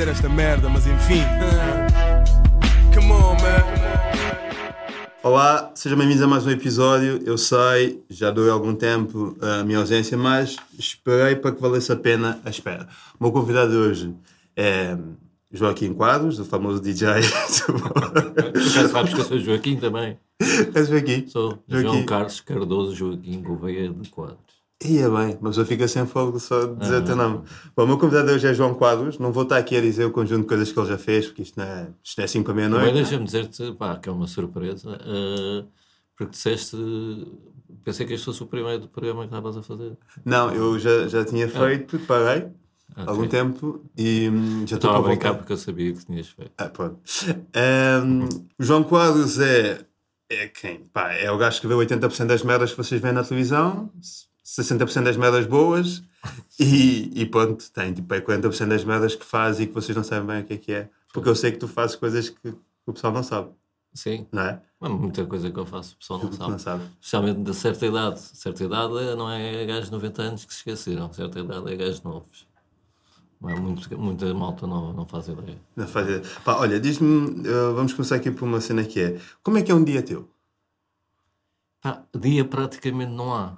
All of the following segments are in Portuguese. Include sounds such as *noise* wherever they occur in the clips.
dizer esta merda, mas enfim. *laughs* Come on, man. Olá, sejam bem-vindos a mais um episódio. Eu sei, já dou algum tempo a minha ausência, mas esperei para que valesse a pena a espera. O meu convidado de hoje é Joaquim Quadros, o famoso DJ. *laughs* Já sabes que eu sou Joaquim também. És Joaquim? Sou Joaquim. João Carlos Cardoso Joaquim Gouveia de Quadros. Ia bem, mas eu fico sem fogo só de dizer Ah. o teu nome. Bom, o meu convidado hoje é João Quadros. Não vou estar aqui a dizer o conjunto de coisas que ele já fez, porque isto não é, isto não é 5 para meia-noite. deixa-me dizer-te pá, que é uma surpresa, eh, porque disseste. Pensei que este fosse o primeiro programa que estavas a fazer. Não, eu já, já tinha feito, parei há Ok. algum tempo e hum, já estou a brincar voltar. porque eu sabia que tinhas feito. Ah, pronto. Hum, o João Quadros é, é quem? Pá, é o gajo que vê 80% das merdas que vocês veem na televisão, 60% das merdas boas e, e pronto, tem tipo é 40% das merdas que faz e que vocês não sabem bem o que é que é. Porque eu sei que tu fazes coisas que o pessoal não sabe, Sim, não é? mas muita coisa que eu faço, o pessoal não *laughs* sabe. não sabe. Especialmente de certa idade. Certa idade é- não é gajos de 90 anos que se esqueceram, certa idade é gajos novos. Não é muito, muita malta não, não faz ideia. Não faz ideia. Pá, olha, diz-me, eh, vamos começar aqui por uma cena que é: como é que é um dia teu? Pá, dia praticamente não há.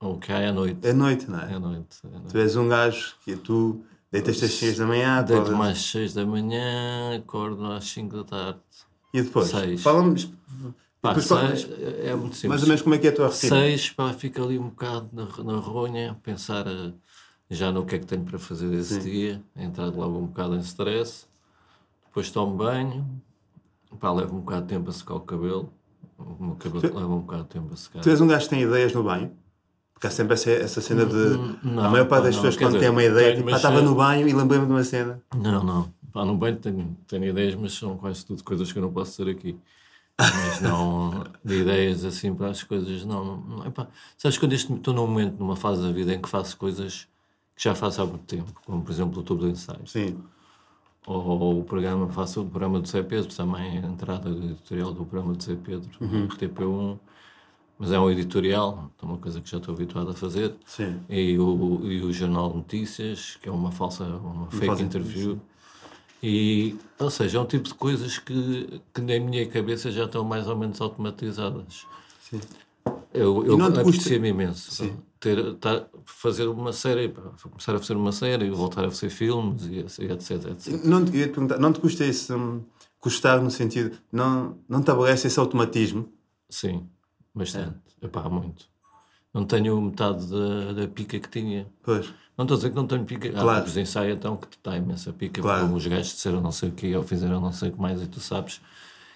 O que há é a noite. É noite, não é? É a noite. É a noite. Tu és um gajo que tu deitas-te às 6 da manhã, Deito mais 6 da manhã, acordo às 5 da tarde. e depois? seis. Fala-me. Pá, depois seis, é muito simples. Mais ou menos como é que é a tua rotina? 6, pá, fico ali um bocado na, na ronha, pensar eh, já no que é que tenho para fazer esse dia, entrar logo um bocado em stress, depois tomo banho, pá, levo um bocado de tempo a secar o cabelo, o meu cabelo Tu- leva um bocado de tempo a secar. Tu és um gajo que tem ideias no banho? Porque há sempre essa, essa cena de. não, a maior parte das pessoas, quando têm uma ideia, tipo, estava no banho e lembrei-me de uma cena. Não, não. Pá, no banho tenho, tenho ideias, mas são quase tudo coisas que eu não posso dizer aqui. Mas *laughs* não, de ideias assim para as coisas, não. não, não epá. Sabes, quando estou num momento, numa fase da vida em que faço coisas que já faço há muito tempo, como por exemplo o tubo de ensaios, Sim. ou, ou o programa, faço o programa do Zé Pedro, também a entrada editorial do programa do Zé Pedro, Uhum. RTP1, mas é um editorial, é uma coisa que já estou habituado a fazer. Sim. E o, e o Jornal de Notícias, que é uma falsa, uma fake interview. E, ou seja, é um tipo de coisas que, que na minha cabeça já estão mais ou menos automatizadas. Sim. Eu, E eu apetecia-me imenso pá, ter, tá- fazer uma série, pá, começar a fazer uma série, voltar a fazer filmes e assim, etc, etc. Não, te- eu ia te perguntar, não te custa esse. hum, custar no sentido. Não, não te aborrece esse automatismo? Sim, bastante. Epá, muito. Não tenho metade da, da pica que tinha. Pois. Não estou a dizer que não tenho pica. Há Claro. tipos de ensaio então que te dá imensa pica, Claro. como os gajos disseram não sei o quê ou fizeram não sei o que mais e tu sabes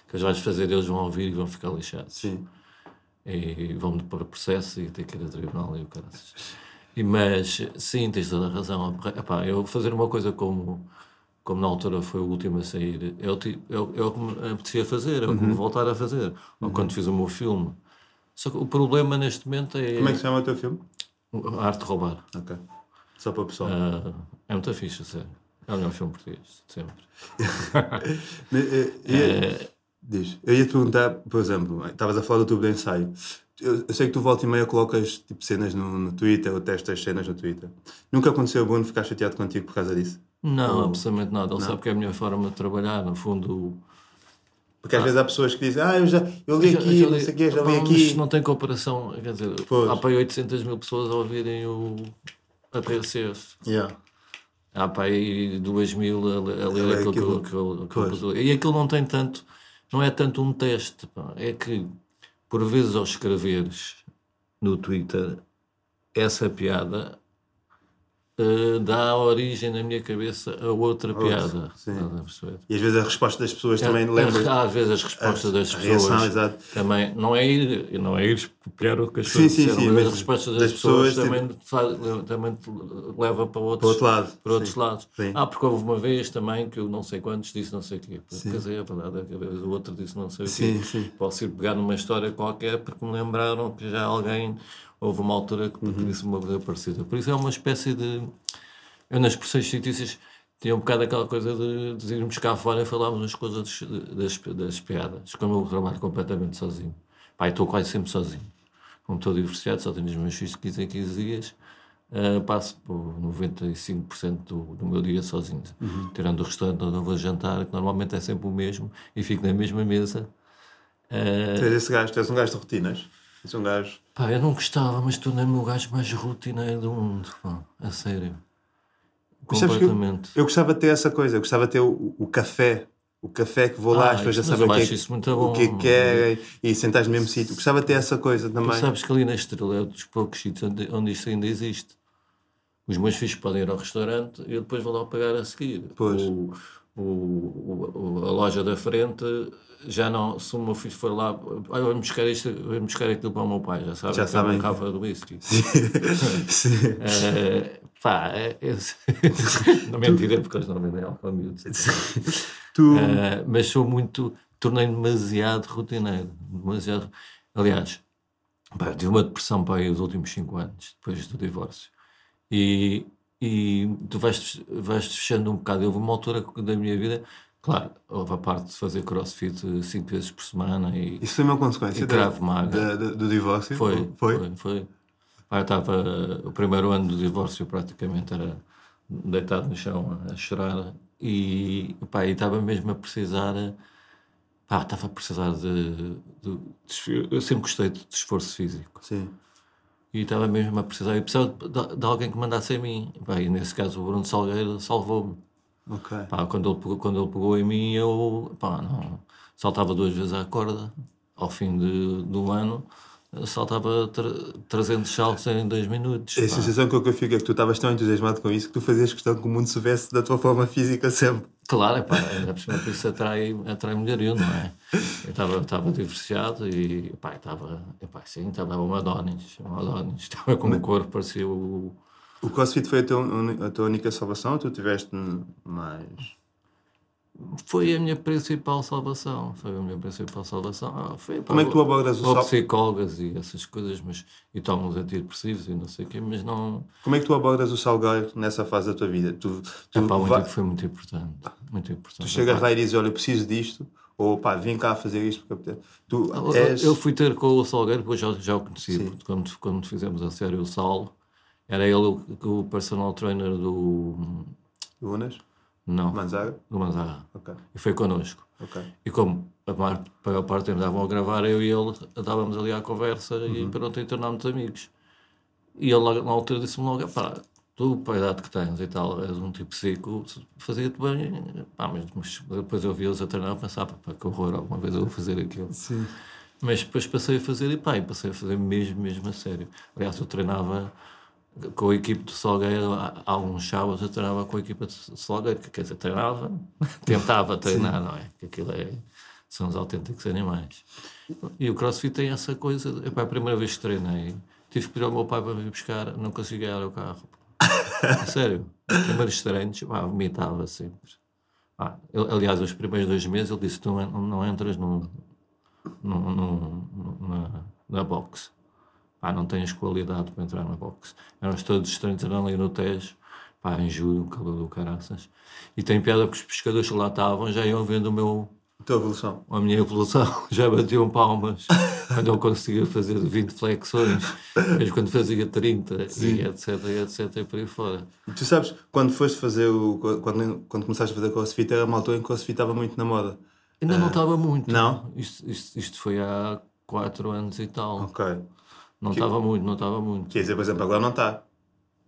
que os vais fazer, eles vão ouvir e vão ficar lixados. Sim. E vão-me pôr processo e ter que ir a tribunal e o caraças. E, mas, sim, tens toda a razão. Epá, eu fazer uma coisa como, como na altura foi o último a sair, é o, é o, é o que me apetecia fazer, é o que Uhum. me voltar a fazer. Ou quando fiz o meu filme. Só que o problema neste momento é, Como é que se chama o teu filme? a arte de roubar. Ok. Só para o pessoal. Ah, é muito fixe, sério. É o melhor filme português, sempre. *laughs* Eh, eh, ia- Diz. Eu ia te perguntar, por exemplo, estavas a falar do tubo de ensaio. Eu, eu sei que tu volta e meia colocas tipo, cenas no, no Twitter ou testas cenas no Twitter. Nunca aconteceu o Bruno ficar chateado contigo por causa disso? Não, Ou- absolutamente nada. Ele sabe que é a minha forma de trabalhar. No fundo, Porque às vezes há pessoas que dizem, ah, eu já eu li aqui, já não li- sei o quê, já li aqui. não tem comparação. Quer dizer, Pois. há para aí 800 mil pessoas a ouvirem o a TSF. Yeah. Há para aí 2 mil a, a ler ler aquilo, aquilo. que eu- que eu- que eu. E aquilo não tem tanto, não é tanto um teste. pá. É que, por vezes, ao escreveres no Twitter essa piada, eh, dá origem na minha cabeça a outra piada. sim. Estás a perceber? E às vezes a resposta das pessoas também É, lembra. Às vezes as respostas a- das a pessoas reação, também não é ir, não é ir o que as Sim, pessoas sim, disseram, sim, mas mas as respostas das, das pessoas, pessoas, também, te faz- também te leva para outros, Para outro lado, para outros sim. lados. Sim. Ah, porque houve uma vez também que eu não sei quantos disse não sei o quê. Quer dizer, é verdade, é que a o outro disse não sei o quê. Sim, sim. Posso ir pegar numa história qualquer porque me lembraram que já alguém houve uma altura que Uhum. disse uma coisa parecida. Por isso é uma espécie de. Eu nas expressões fictícias tinha um bocado aquela coisa de, de irmos cá fora e falarmos umas coisas das, das piadas, como eu trabalho completamente sozinho. Pai, estou quase sempre sozinho. Como estou divorciado, só tenho os meus filhos de 15 em 15 dias. uh, passo por 95% do, do meu dia sozinho. Tirando o restaurante onde eu vou jantar, que normalmente é sempre o mesmo, e fico na mesma mesa. Uh, Tu és esse gajo, és um gajo de rotinas. És um gajo. pá, eu não gostava, mas tornei-me o gajo mais rotineiro do mundo. Pá, a sério. Mas que eu- Completamente. Eu gostava de ter essa coisa, eu gostava de ter o, o café. O café que vou lá, Ah, as pessoas já sabem eu o que, é, o bom. que é que e sentares no mesmo sítio. Gostava de ter essa coisa também. Tu sabes que ali na Estrela é um dos poucos sítios onde, onde isto ainda existe. Os meus filhos podem ir ao restaurante e eu depois vou lá pagar a seguir. Pois. O- o- a loja da frente já não. Se o meu filho for lá, olha, vamos buscar isto, vamos buscar aquilo para o meu pai, já sabem. Já é sabem. garrafa de whisky. *laughs* Sim. *laughs* Eh, pá, é, é, *laughs* não mentira, porque eles não vendem álcool miúdos. Tu, Uh, mas sou muito. tornei-me demasiado rotineiro. Demasiado. Aliás, pá, tive uma depressão para aí os últimos 5 anos, depois do divórcio. E, e tu vais-te vais fechando um bocado. Houve uma altura da minha vida, claro, houve a parte de fazer crossfit 5 vezes por semana e isso foi uma consequência E da- Maga. da- do divórcio? foi, Foi? foi, foi. Pá, eu estava, o primeiro ano do divórcio praticamente era deitado no chão a chorar e pá, estava mesmo a precisar, pá, estava a precisar de, de- de eu sempre gostei de, de esforço físico Sim. e estava mesmo a precisar, e precisava de, de alguém que mandasse em mim, e nesse caso o Bruno Salgueiro salvou-me. Ok. Pá, quando, ele pegou, quando ele pegou em mim, eu pá, não, saltava duas vezes à corda. Ao fim de, do ano, saltava tra 300 saltos em dois minutos. A pá. sensação que eu fico é que tu estavas tão entusiasmado com isso que tu fazias questão que o mundo soubesse da tua forma física sempre. Claro, epá, ainda por cima que isso atrai, atrai mulherio, não é? Eu estava- estava divorciado e estava, epá, sim, estava uma Adonis, uma Adonis. Estava com o corpo, parecia o. O CrossFit foi a tua, a tua única salvação ou tu tiveste mais. Foi a minha principal salvação. Foi a minha principal salvação. Ah, foi, Como é que tu abordas o Ou sal... psicólogas e essas coisas, mas, e tomam os antidepressivos e não sei o quê, mas não. Como é que tu abordas o salgueiro nessa fase da tua vida? Tu, tu, Epá, vai- foi muito importante. Muito importante. tu chegas lá e dizes: Olha, eu preciso disto, ou pá, vem cá fazer isto. Porque... eu- Tu és. Eu fui ter com o Salgueiro, depois já, já o conheci, quando, quando fizemos a série O Sal, era ele o, o personal trainer do. Unas? Não, Manzaga? do Manzarra. Ok. E foi connosco. Ok. E como a maior parte andavam a gravar, eu e ele estávamos ali à conversa e pronto, e tornámos amigos. E ele na altura disse-me logo: pá, tu, para a idade que tens e tal, és um tipo psico, fazia-te bem. Pá, mas, mas depois eu vi-los a treinar e pensava: pá, que horror, alguma vez eu vou fazer aquilo. Sim. Mas depois passei a fazer e pá, e passei a fazer mesmo, mesmo a sério. Aliás, eu treinava com a equipe do Salgueiro há alguns sábados, eu treinava com a equipa do Salgueiro, que quer dizer, treinava, *laughs* tentava treinar, não é? Que aquilo é, são os autênticos animais. E o CrossFit tem essa coisa, epá, a primeira vez que treinei, tive que pedir ao meu pai para me buscar, não conseguia ir ao carro. *laughs* Sério, os primeiros treinos, pá, vomitava sempre. Ah, ele- aliás, os primeiros dois meses ele disse: Tu não, não entras num, num, num- num- na, na box. Pá, não tens qualidade para entrar na box. Éramos todos os treinos eram ali no Tejo, pá, em julho, calor do caraças. E tem piada porque os pescadores que lá estavam já iam vendo o meu, A tua evolução. a minha evolução, *laughs* já batiam palmas quando eu conseguia fazer 20 flexões, mesmo quando fazia 30, e etc, etc, e por aí fora. E tu sabes, quando foste fazer o. Quando, quando começaste a fazer crossfit, era uma altura em que crossfit estava muito na moda. Ainda não estava muito. não? Isto, isto, isto foi há 4 anos e tal. Ok. Não estava muito, não estava muito. Quer dizer, por exemplo, agora não está.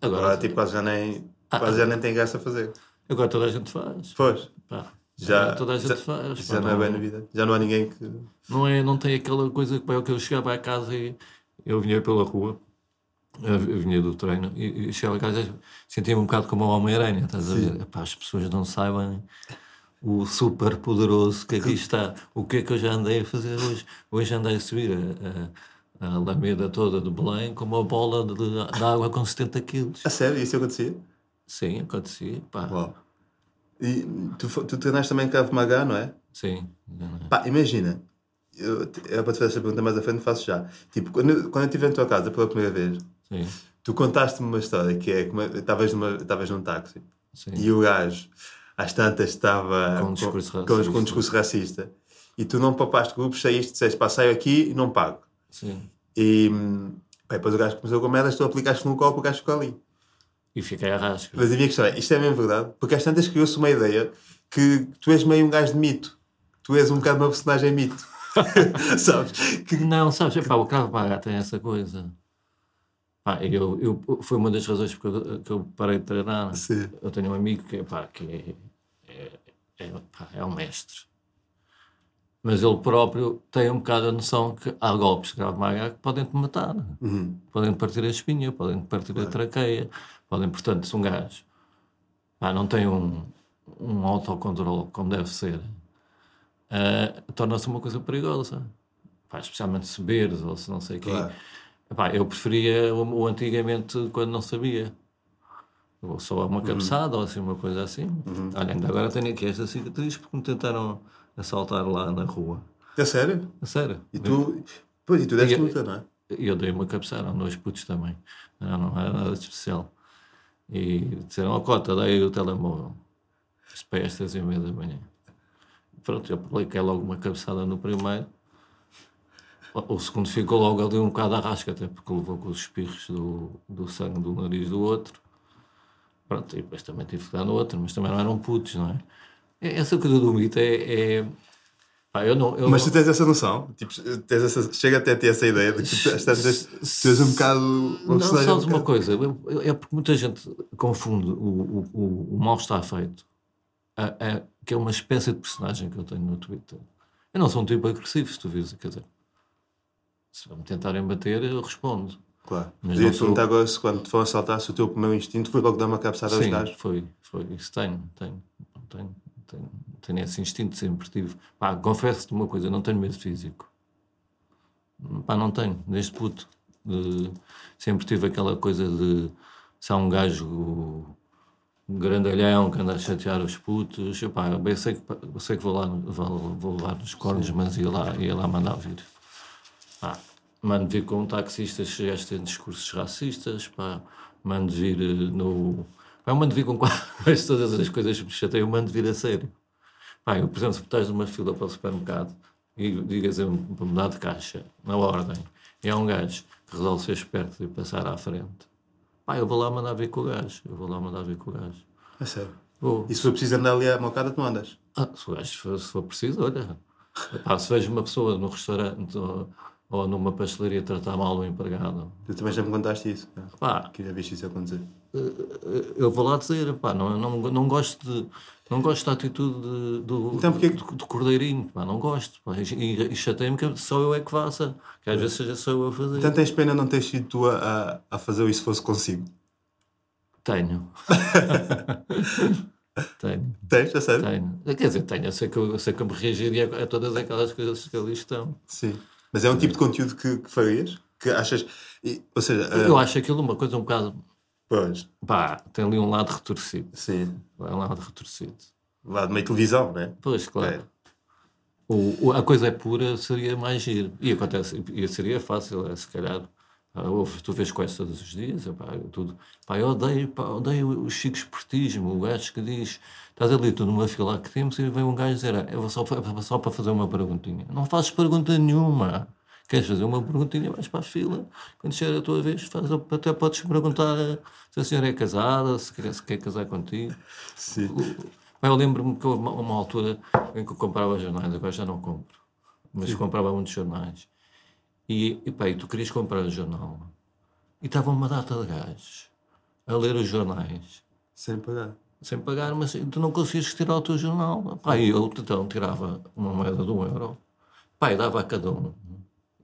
Agora, Agora, tipo, quase já nem. Quase já nem tem graça a fazer. agora toda a gente faz. Pois. Pá, Já, toda a gente já, faz. já pá, não é bem na vida. Já não há ninguém que. não, é, não tem aquela coisa que, pá, que eu chegava a casa e eu vinha pela rua, eu vinha do treino e, e chegava a casa e sentia-me um bocado como uma Homem-Aranha, estás a ver? Epá, as pessoas não saibam o super poderoso que aqui está. O que é que eu já andei a fazer hoje? Hoje andei a subir a, a, a Alameda toda de Belém com uma bola de, de água com 70 quilos. A sério, isso acontecia? Sim, acontecia. Pá, Uau. E tu, tu treinaste também Krav Maga, não é? sim. Pá, imagina. Eu, eu para te fazer essa pergunta mais à frente, faço já. Tipo, quando, eu- quando eu estive em tua casa pela primeira vez, Sim, tu contaste-me uma história que é como é- estavas num táxi sim. e o gajo às tantas estava Com um discurso com, racista. com um discurso racista e tu não papaste grupos, saíste, disseste pá, saio aqui e não pago. Sim. E pá, depois o gajo começou com merdas, tu aplicaste no copo, o gajo ficou ali. E fiquei a rasca. Mas a minha questão é, isto é mesmo verdade? Porque às tantas criou-se uma ideia que tu és meio um gajo de mito. Tu és um bocado uma personagem mito. *laughs* *laughs* Sabes? Que... Não, sabes, epá, o Krav Maga tem essa coisa. Pá, eu, eu, foi uma das razões porque eu, que eu parei de treinar. Sim. Eu tenho um amigo que, pá, que é, é, é, pá, é um mestre. Mas ele próprio tem um bocado a noção que há golpes de Krav Maga que podem te matar. Uhum. Podem partir a espinha, podem partir a traqueia. Podem, portanto, se um gajo pá, não tem um, um autocontrole como deve ser, uh, torna-se uma coisa perigosa. Pá, especialmente se beberes ou se não sei quê. Claro. Epá, eu preferia o, o antigamente quando não sabia. Ou só uma cabeçada ou assim, uma coisa assim. Olha, ainda agora tenho aqui esta cicatriz porque me tentaram assaltar lá na rua. É sério? A sério. E tu... Pois, e tu deste E- luta, não é? Eu dei uma cabeçada, eram dois putos também. Não, não era nada especial. E disseram, ó Cota, dei o telemóvel. Isto para estas e meia da manhã. Pronto, eu apliquei logo uma cabeçada no primeiro. O o segundo ficou logo ali um bocado à rasca, até porque levou com os espirros do, do sangue do nariz do outro. Pronto, e depois também tive que dar no outro, mas também não eram putos, não é? Essa coisa do mito é... é... Pá, eu não, eu Mas não- tu tens essa noção? Tipo, tens essa... Chega até a ter essa ideia de que tu, tu és um bocado... Não, sabes um uma coisa? É porque muita gente confunde o, o, o, o mal está feito, a, a- que é uma espécie de personagem que eu tenho no Twitter. Eu não sou um tipo agressivo, se tu vires, quer dizer, se me tentarem bater, eu respondo. Claro. Mas Mas ia não te sou- perguntar agora se quando te vão assaltar, se o teu primeiro instinto foi logo dar uma cabeçada aos Sim, gajos. foi, foi, isso tenho, tenho, tenho, tenho, tenho esse instinto, sempre tive. Pá, confesso-te uma coisa, não tenho medo físico. Pá, não tenho, desde puto. De- sempre tive aquela coisa de se há um gajo grandalhão que anda a chatear os putos, epá, eu sei que, eu sei que vou lá vou, vou levar nos cornos, mas ia lá, ia lá mandar vir. Pá, mando vir com um taxista se já tem discursos racistas, pá, mando vir no. Eu mando vir com *laughs* quase todas as coisas que me chateiam, eu mando vir a sério. Pá, eu, por exemplo, se estás numa fila para o supermercado e digas a para mudar de caixa, na ordem, e há um gajo que resolve ser esperto e passar à frente, pá, eu vou lá mandar vir com o gajo, eu vou lá mandar vir com o gajo. É sério. Vou. E se for preciso andar ali à mocada, tu não andas. Ah, se, for, se for preciso, olha. Pá, se vejo uma pessoa no restaurante ou numa pastelaria tratar mal o empregado, Tu também já me contaste isso. né? pá, Que já viste isso acontecer. eu vou lá dizer, pá, não, não, não gosto de. Não gosto da atitude de- do, Então porquê que- do, do cordeirinho, pá, não gosto. Pá, e e chateia-me que só eu é que faça, que às vezes seja só eu a fazer. Então tens pena não teres sido tu a, a, a fazer isso se fosse consigo. Tenho. *laughs* tenho, Tens, a sério? tenho. Quer dizer, tenho, eu sei que eu, eu sei que eu me reagiria a todas aquelas coisas que ali estão. Sim. Mas é um tipo de conteúdo que, que farias? Que achas. ou seja, Eu ah, acho aquilo uma coisa um bocado. pois, Pá, tem ali um lado retorcido. sim. É um lado retorcido. Lá de meio televisão, né? Pois, claro. É. O, o- a coisa é pura, seria mais giro. E acontece, e seria fácil, é, se calhar. Ah, tu vês quase todos os dias, epá, eu, tudo. Pá, eu odeio, pá, odeio o chico esportismo, o gajo que diz: estás ali, tu numa fila que temos, e vem um gajo dizer: "Ah, eu vou só, só para fazer uma perguntinha. Não fazes pergunta nenhuma. Queres fazer uma perguntinha, vais para a fila. Quando chegar a tua vez, faz, até podes perguntar se a senhora é casada, se quer, se quer casar contigo. Sim. Eu lembro-me que houve uma, uma altura em que eu comprava jornais, agora já não compro, mas comprava muitos jornais. E, e, pá, e tu querias comprar o jornal e estava uma data de gajos a ler os jornais Sem pagar. sem pagar, mas tu não conseguias tirar o teu jornal. Pá, e eu então tirava uma moeda de um euro, pá, e dava a cada um.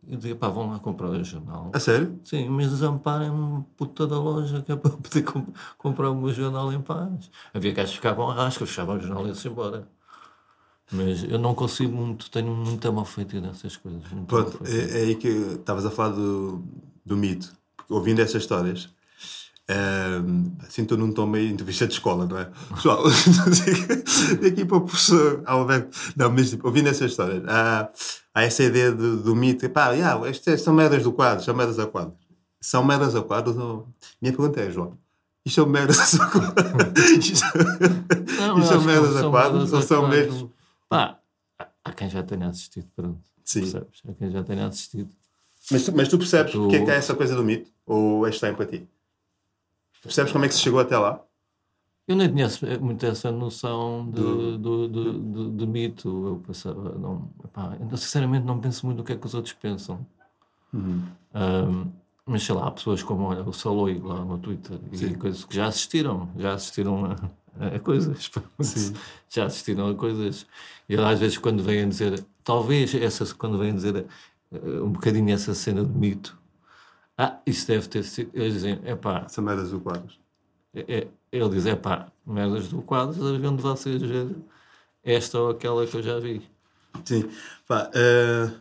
E dizia, pá, vão lá comprar o jornal. A sério? Sim, mas desamparem-me puta da loja que é para poder com- comprar o meu jornal em paz. Havia gajos que ficavam à rasca, fechavam o jornal e iam-se embora. Mas eu não consigo muito, tenho muita mal feita nessas coisas. Pronto, é, é aí que estavas a falar do, do mito. Porque ouvindo essas histórias, ehm, assim estou num tom meio entrevista de escola, não é? Pessoal, *laughs* aqui para o professor Alberto. Não, mas tipo, ouvindo essas histórias, há, há essa ideia do, do mito. Pá, yeah, estas são merdas do quadro, são merdas a quadro. São merdas a quadros? Ou... Minha pergunta é, João. Isto são merdas a quadros? *laughs* Isto, Não, isto são merdas a merdas ou são mesmo? Pá, há- quem já tenha assistido, pronto. Sim. Percebes? Há quem já tenha assistido. Mas tu, mas tu percebes Tu- porque é que há essa coisa do mito? Ou é estranho para ti? Percebes como é que se chegou até lá? Eu nem tinha muito essa noção de, do, de, de- de mito. Eu pensava, não, epá, eu sinceramente não penso muito no que é que os outros pensam. Ahm, mas sei lá, há pessoas como olha, o Saloi lá no Twitter e coisas que já assistiram, já assistiram a, a coisas. *laughs* Já assistiram a coisas. E às vezes quando vêm dizer, talvez essa, quando vêm dizer eh, um bocadinho essa cena de mito, ah, isso deve ter sido. Eles dizem, é pá, Essa merda do quadros. é, ele diz: é pá, merdas do quadro, onde vocês ver esta ou aquela que eu já vi. Sim. Pá, eh,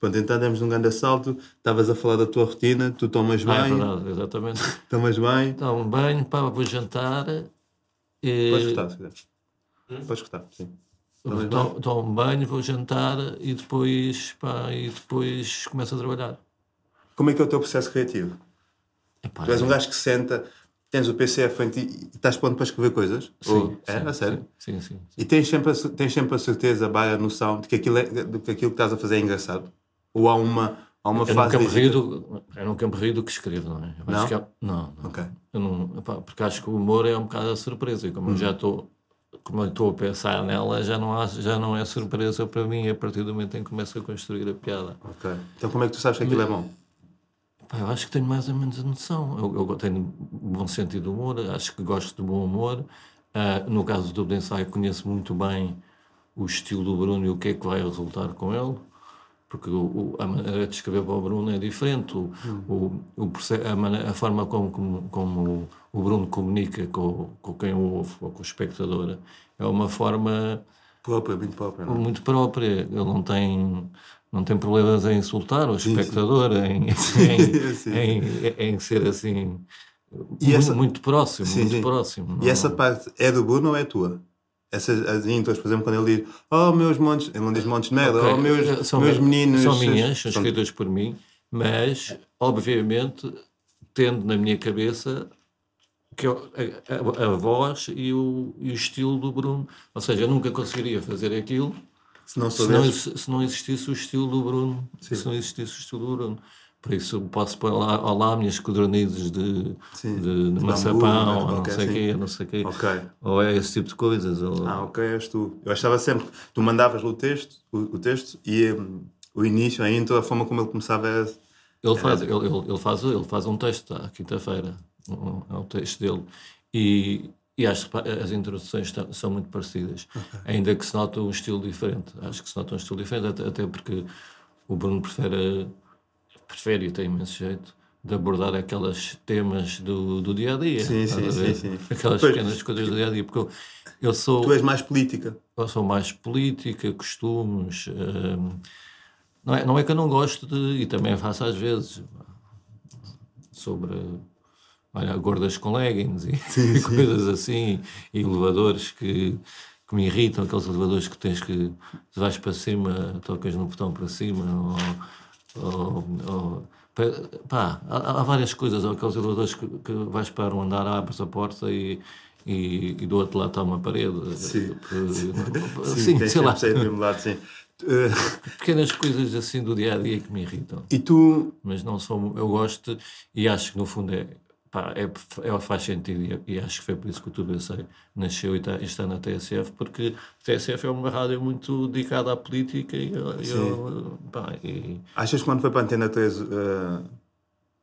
pronto, então demos um grande assalto. Estavas a falar da tua rotina, tu tomas Ah, é bem, verdade, exatamente. *laughs* tomas bem. Então, um banho, pá, vou jantar. E, Podes cortar, se quiseres. Podes cortar, sim. Tomas bem? tomo, tomo um banho, vou jantar e depois, pá, e depois começo a trabalhar. Como é que é o teu processo criativo? Epá, Tu és um gajo que senta, tens o PC à frente e estás pronto para escrever coisas? Ou- é? sim, a sério? Sim, sim. sim. E tens sempre, a, tens sempre a certeza, a noção de que, aquilo é, de que aquilo que estás a fazer é engraçado? Ou há uma, há uma Eu fase nunca, me de rio do, eu nunca me rio do que escrevo, não é? Eu Não? é- não, não. Ok. Eu não, epá, porque acho que o humor é um bocado a surpresa e como eu já estou como eu estou a pensar nela já não, há, já não é surpresa para mim a partir do momento em que começo a construir a piada. Ok. Então como é que tu sabes que aquilo é bom? Pá, eu acho que tenho mais ou menos a noção. Eu, eu tenho bom sentido de humor, acho que gosto de bom humor. Ah, no caso do Ensaio, conheço muito bem o estilo do Bruno e o que é que vai resultar com ele, porque o, o- a maneira de escrever para o Bruno é diferente. O, o, o proce- a, mane- a forma como, como, como o Bruno comunica com, com quem o ouve ou com o espectador é uma forma Próprio, muito próprio, não é? muito própria. Ele não tem, não tem problemas em insultar o espectador, Em, *laughs* em, Sim. em, em ser assim. Muito, essa- muito próximo, Sim, muito sim. próximo. E essa parte é do Bruno ou é tua? Essas as intros, por exemplo, quando ele diz Oh, meus montes, ele não diz montes de merda, Ok, oh, meus, são, meus meninos. São minhas, são escritas por mim, mas, obviamente, tendo na minha cabeça que eu- a, a- a voz e o, e o estilo do Bruno. Ou seja, eu nunca conseguiria fazer aquilo Se não se não, se não existisse o estilo do Bruno. Se não existisse o estilo do Bruno. Por isso posso pôr lá, olá, minhas codornizes de, Sim, de, de de maçapão, bambu, né, ou não sei o assim. quê, não sei o quê. Ok. Ou é esse tipo de coisas. Ou... Ah, ok, és tu. Eu achava sempre tu mandavas o texto, o, o texto e hum, o início, a intro, a forma como ele começava era. Ele faz, ele, ele, ele faz, ele faz um texto à quinta-feira, um- é o texto dele, e, e acho que as introduções são muito parecidas, ainda que se nota um estilo diferente. Acho que se nota um estilo diferente, até, até porque o Bruno prefere, prefere e tem imenso jeito de abordar aqueles temas do, do dia a dia. Sim, sim, sim, sim. Aquelas Pois. pequenas coisas do dia a dia, porque eu, eu sou. Tu és mais política. Eu sou mais política, costumes. hum, não, é, não é que eu não gosto de. E também faço às vezes. Sobre. Olha, gordas com leggings e *laughs* coisas assim. E elevadores que, que me irritam, aqueles elevadores que tens que. Vais para cima, tocas no botão para cima. Ou, ou, ou- pá, há, há várias coisas. Há aqueles elevadores que, que vais para um andar, abres a porta e. E, e do outro lado está uma parede. Sim. *laughs* Sim, Sim, tens sei lá. lado, sim. *laughs* Pequenas coisas assim do dia a dia que me irritam. e tu, Mas não sou. Eu gosto e acho que no fundo é. Pá, é, é, faz sentido e, e acho que foi por isso que o Tudo Eu Sei nasceu e está, está na TSF, porque a TSF é uma rádio muito dedicada à política e, eu- pá, e achas que quando foi para a Antena 3 eh,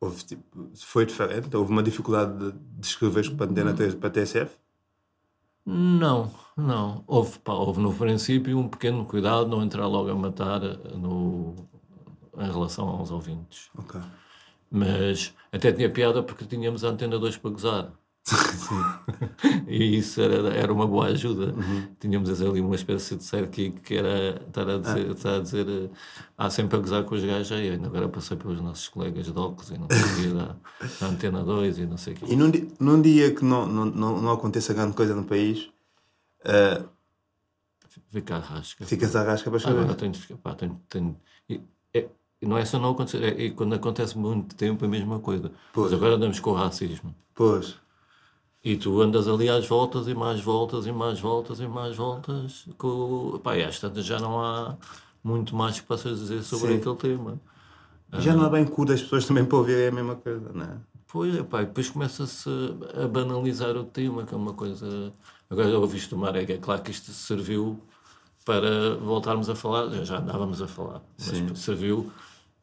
houve, tipo, foi diferente? Houve uma dificuldade de, de escreveres para a Antena 3 para a TSF? Não, não. Houve, pá, houve no princípio um pequeno cuidado, não entrar logo a matar no, em relação aos ouvintes. Ok. Mas até tinha piada porque tínhamos a antena 2 para gozar. *laughs* e isso era, era uma boa ajuda. Tínhamos ali uma espécie de sidekick que era estar a dizer, estar a dizer eh, há sempre a gozar com os gajos. Ainda Agora passei pelos nossos colegas docos e não sei o da, Antena 2 e não sei o quê. E num, num dia que não, não, não, não aconteça grande coisa no país, eh, Fica a rasca. ficas à rasca para escrever. tenho de ficar, pá, tenho, tenho, e, e não é só não acontecer, é, e quando acontece muito tempo é a mesma coisa. Pois. Mas agora andamos com o racismo. Pois. E tu andas ali às voltas e mais voltas e mais voltas e mais voltas. Com... Pá, e às tantas já não há muito mais que possas dizer sobre Sim. aquele tema. Já não há bem cu das pessoas também para ouvirem a mesma coisa, não é? Pois, epá, e depois começa-se a banalizar o tema, que é uma coisa. Agora ouviste o Marega, é claro que isto serviu para voltarmos a falar, já- já andávamos a falar, mas serviu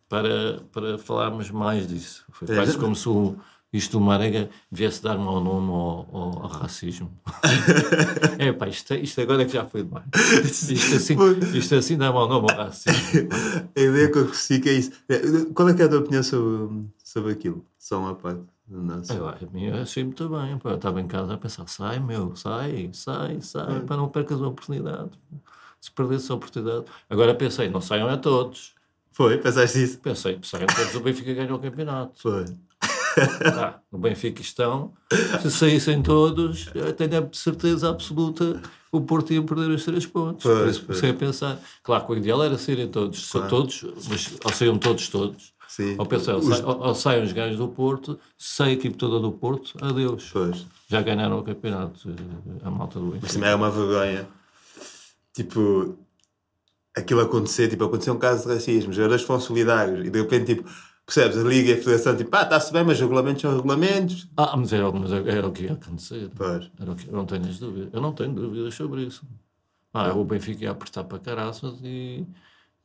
para, para falarmos mais disso. Foi É, quase como se o, isto do Marega viesse dar mau nome ao, ao, ao racismo. *laughs* é pá, isto, isto agora é que já foi demais. *laughs* Isto assim, isto assim dá mau nome ao racismo. A ideia que eu consigo é isso. É, Qual é que é a tua opinião sobre, sobre aquilo? Só uma parte. Nossa. Eu, eu achei muito bem. Eu estava em casa a pensar: sai, meu, sai, sai, sai, para não percas a oportunidade. Se perdesse a oportunidade. Agora pensei: não saiam a todos. Foi? Pensaste isso? Pensei: saiam todos, o Benfica ganha o campeonato. Foi. Ah, no Benfica estão. Se saíssem todos, eu tenho a certeza absoluta o Porto ia perder os três pontos. Pois, Por isso comecei a pensar: claro que o ideal era saírem todos, só todos, mas ou saíam todos, todos. Sim. Ou pensei, ou, Os- ou- ou saem os gajos do Porto, sai a equipe toda do Porto, adeus. Pois. Já ganharam o campeonato, eh, a malta do Mas Benfica. também é uma vergonha. Tipo, aquilo acontecer, tipo, aconteceu um caso de racismo, os jogadores foram solidários e de repente, tipo, percebes, a Liga e a Federação, tipo, ah, está-se bem, mas os regulamentos são regulamentos. Ah, mas era, mas era o que ia acontecer. Pois. Era o que, eu não tenho as dúvidas. Eu não tenho dúvidas sobre isso. Ah, o Benfica ia apertar para caraças e,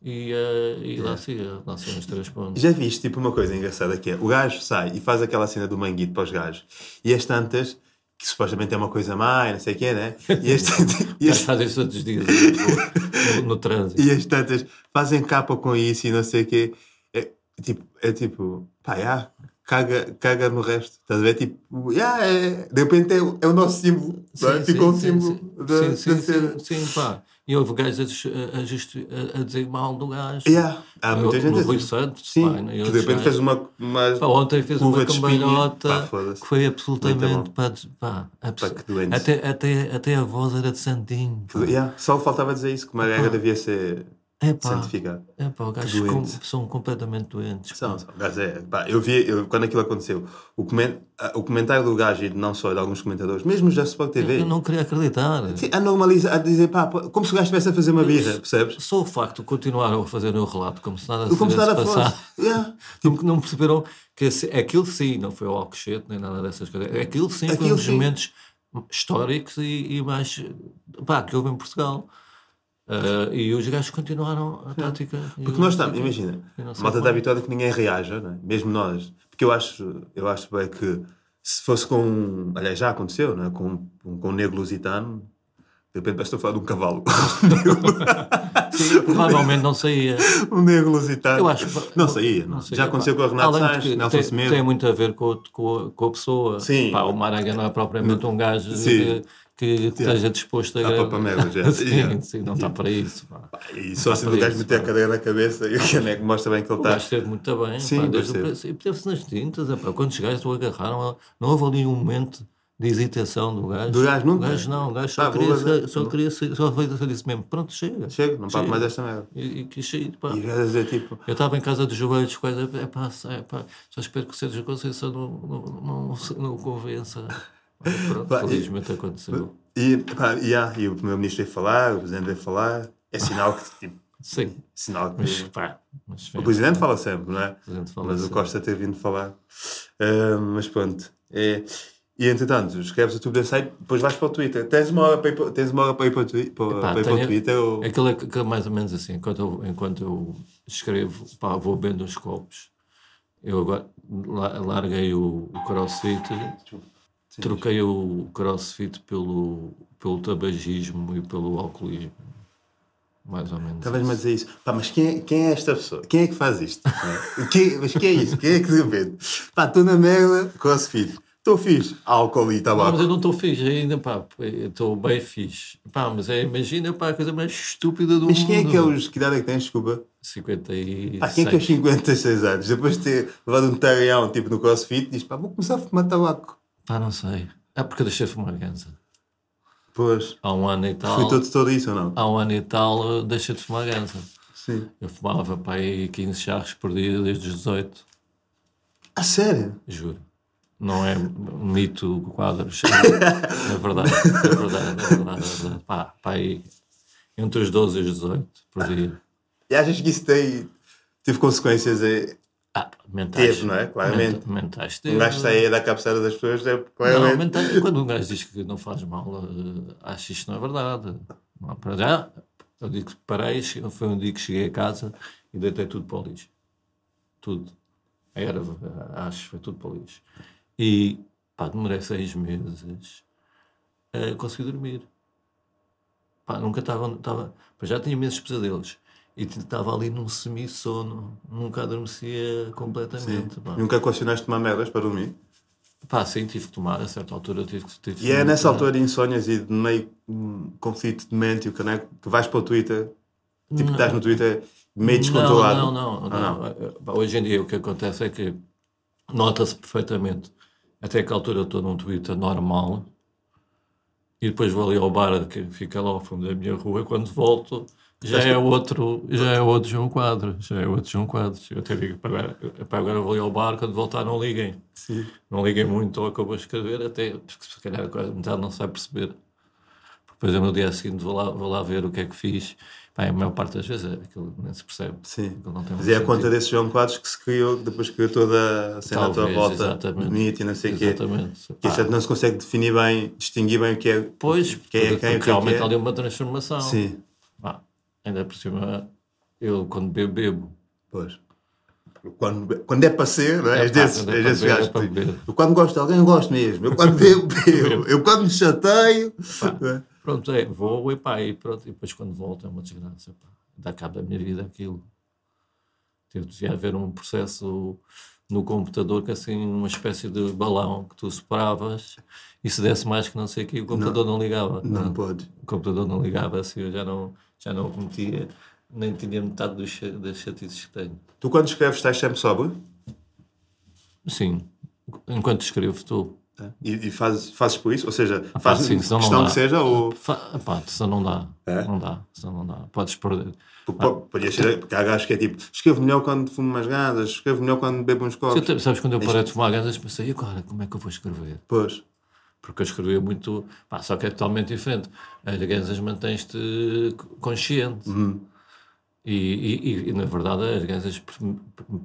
e, eh, e lá se ia, lá se iam os três pontos. Já viste, tipo, uma coisa engraçada que é, o gajo sai e faz aquela cena do manguito para os gajos e as tantas, que supostamente é uma coisa má e não sei o quê, né? E as *laughs* tantas, e as, fazem isso todos os dias no, no, no trânsito. e as tantas fazem capa com isso e não sei o quê. É tipo, é tipo pá, já, caga, caga no resto. Estás a ver? Tipo, já, é, de repente é, o- é o nosso símbolo. não é? Ficou um símbolo da, sim, da sim, sim, sim, pá. E houve gajos a, a, a- dizer mal do gajo. Yeah. Há muita O- gente no assim. Rui Santos, Sim, pá, né, que de repente fez uma, uma Pá, ontem fez uma cambalhota que foi absolutamente. Pá, pá, abs- até, até, até a voz era de Santinho. Yeah, Só faltava dizer isso, que uma regra devia ser É pá, santificada. pá, os Que gajos com- são completamente doentes. São, são. É, pá, eu vi, eu- quando aquilo aconteceu, o, comen- a- o comentário do gajo e não só de alguns comentadores, mesmo já Sport TV, Eu não queria acreditar. a normalizar, a dizer, pá, como se o gajo estivesse a fazer uma birra, percebes? Só o facto de continuar a fazer o relato como se nada se Como se nada fosse. Yeah. *laughs* Tipo, não perceberam que aquilo sim não foi o Alcochete nem nada dessas coisas. Aquilo sim foi Aquilo um dos momentos históricos e, e mais pá, que houve em Portugal. Ah, e os gajos continuaram a tática. Porque nós estamos, imagina, a malta está habituada que ninguém reaja, é? mesmo nós. Porque eu acho, eu acho bem que se fosse com. Aliás, já aconteceu, é? com, com um negro lusitano, de repente parece que estou a falar de um cavalo. *laughs* *laughs* Sim, provavelmente não saía. *laughs* um negro lusitano. Eu acho que- Não saía, não. Não sei, Já pá. aconteceu com o Renato Além Sanches, Nelson tem, Semedo. tem muito a ver com, com, a- com a pessoa. Sim. Pá, o Maraga não é propriamente um gajo Sim. que, que esteja disposto a. Dá para pamelas, *laughs* já. sim, sim, não está para isso. Pá. E só assim Dá do para gajo meter a cadeira na cabeça e o caneco mostra bem que ele O está. gajo esteve muito bem, Sim, pá, desde o princípio. Teve-se nas tintas, é, pá, quando os gajos o agarraram, não houve ali um momento de hesitação do gajo. Do gajo nunca? O gajo não, o gajo só Pá, queria, sa- só queria, sa- só foi só disse mesmo, pronto, chega. Chega, não Chega. mais esta merda. E, e quis sair, pá. E o dizer tipo, Eu estava em casa dos joelhos, coisa, é pá, é pá, só espero que o Sérgio Conceição não, não, não, se- não o convença. Pronto, Pá, e- felizmente aconteceu. e, pá, e, ah, e o primeiro-ministro veio falar, o presidente veio falar, é sinal que, tipo, Sim, sinal que. mas pá, mas, O presidente fala sempre, não é? O mas o sempre. Costa ter vindo falar. Ah, mas pronto. É, e entretanto, escreves o teu site, depois vais para o Twitter. Tens uma hora para ir para, tens uma hora para ir para, o twi- para, Epá, para, ir para o Twitter? Ou... Aquilo é, aquilo é mais ou menos assim, enquanto eu, enquanto eu escrevo, pá, vou bebendo uns copos. Eu agora la- larguei o, o crossfit, troquei o crossfit pelo, pelo tabagismo e pelo alcoolismo. Mais ou menos. A isso. dizer isso. Pá, mas quem é, quem é esta pessoa? Quem é que faz isto? quem, mas quem é isso? Quem é que se vende? Pá, estou na merda, crossfit. Estou fixe. Álcool e Não, tabaco. mas eu não estou fixe ainda, pá. eu Estou bem fixe. Pá, mas é, imagina, pá, a coisa mais estúpida do Mas mundo. quem é que é os... Que idade é que tens, desculpa? 56. Pá, quem é que aos 56 anos, depois de ter levado um tarião tipo no crossfit, diz pá, vou começar a fumar tabaco. Pá, não sei. É porque eu deixei de fumar ganza. Pois. Há um ano e tal. Foi todo, todo isso ou não? Há um ano e tal deixei de fumar ganza. Sim. Eu fumava pá, aí 15 charros por dia desde os 18, A sério? juro. Não é mito quadros. *laughs* É verdade, é verdade, é verdade. É verdade. Pá, pá, aí, entre os 12 e os 18 por dia. E achas que isso tem, teve consequências? Ah, mentais. Teve, não é? Claramente. Menta- Mentais Um teve. gajo sai da cabeceira das pessoas, é Não, claramente. mentais, quando um gajo diz que não faz mal, eh, acho que isto não é verdade. Não, para já, eu digo que parei, foi um dia que cheguei a casa e deitei tudo para o lixo. Tudo. Era, acho, foi tudo para o lixo. E, pá, demorei seis meses a conseguir dormir. Pá, nunca estava, pá, já tinha imensos pesadelos. E estava ali num semi-sono, nunca adormecia completamente. Nunca questionaste tomar merdas para dormir? Pá, sim, tive que tomar, a certa altura tive que. Tive E é nessa tomar. altura de insónias e de meio hum, conflito de mente e o caneco que vais para o Twitter, tipo, estás no Twitter meio descontrolado. Não, não, não. Ah, não. Hoje em dia o que acontece é que nota-se perfeitamente até que altura estou num Twitter normal e depois vou ali ao bar que fica lá ao fundo da minha rua quando volto já é outro, já é outro João Quadros, já é outro João Quadros. Eu até digo, "Pá, agora, vou ali ao bar, quando voltar não liguem. Sim. Não liguem muito ao que eu vou escrever, até porque se calhar quase metade não vai perceber. Porque depois eu no dia seguinte vou lá, vou lá ver o que é que fiz. Pá, a maior parte das vezes é aquilo nem se percebe. Sim. Mas é a conta desse João Quadros que se criou, depois criou toda a cena à tua Talvez, volta, exatamente. bonita e não sei o quê. Exatamente. Que não se consegue definir bem, distinguir bem o que é Pois, quem é quem, porque que é realmente que é. ali uma transformação. Sim, ainda por cima, eu quando bebo, bebo. pois. Quando, quando é para ser, não é? É és pá, desses, é para desses é gajos. beber. Eu quando gosto de alguém, eu gosto mesmo. Eu quando bebo, *laughs* bebo. Eu quando me chateio. não é? Pronto, é, vou e pá, e pronto. E depois quando volto é uma desgraça. Pá. Dá cabo da minha vida aquilo. Teve de haver um processo no computador que assim, uma espécie de balão que tu separavas e se desse mais que não sei o que, o computador não, ligava. Não pode. O computador não ligava assim, eu já não, já não o metia, nem tinha metade dos, das chatices que tenho. Tu quando escreves estás sempre sóbrio? Sim, enquanto escrevo estou. E, e fazes, fazes por isso? Ou seja, pá, fazes sim, não questão dá. que seja ou... Fa- Pá, senão não dá. É? Não dá, senão não dá. Podes perder. Porque, podias ser, porque há gajos que é tipo, escrevo melhor quando fumo umas ganas, escrevo melhor quando bebo uns copos. sabes, quando eu parei de fumar ganzas, pensei, e agora, como é que eu vou escrever? Pois. Porque eu escrevia muito, pá, só que é totalmente diferente. As ganzas mantens-te consciente. E, e- e- e, na verdade, as ganzas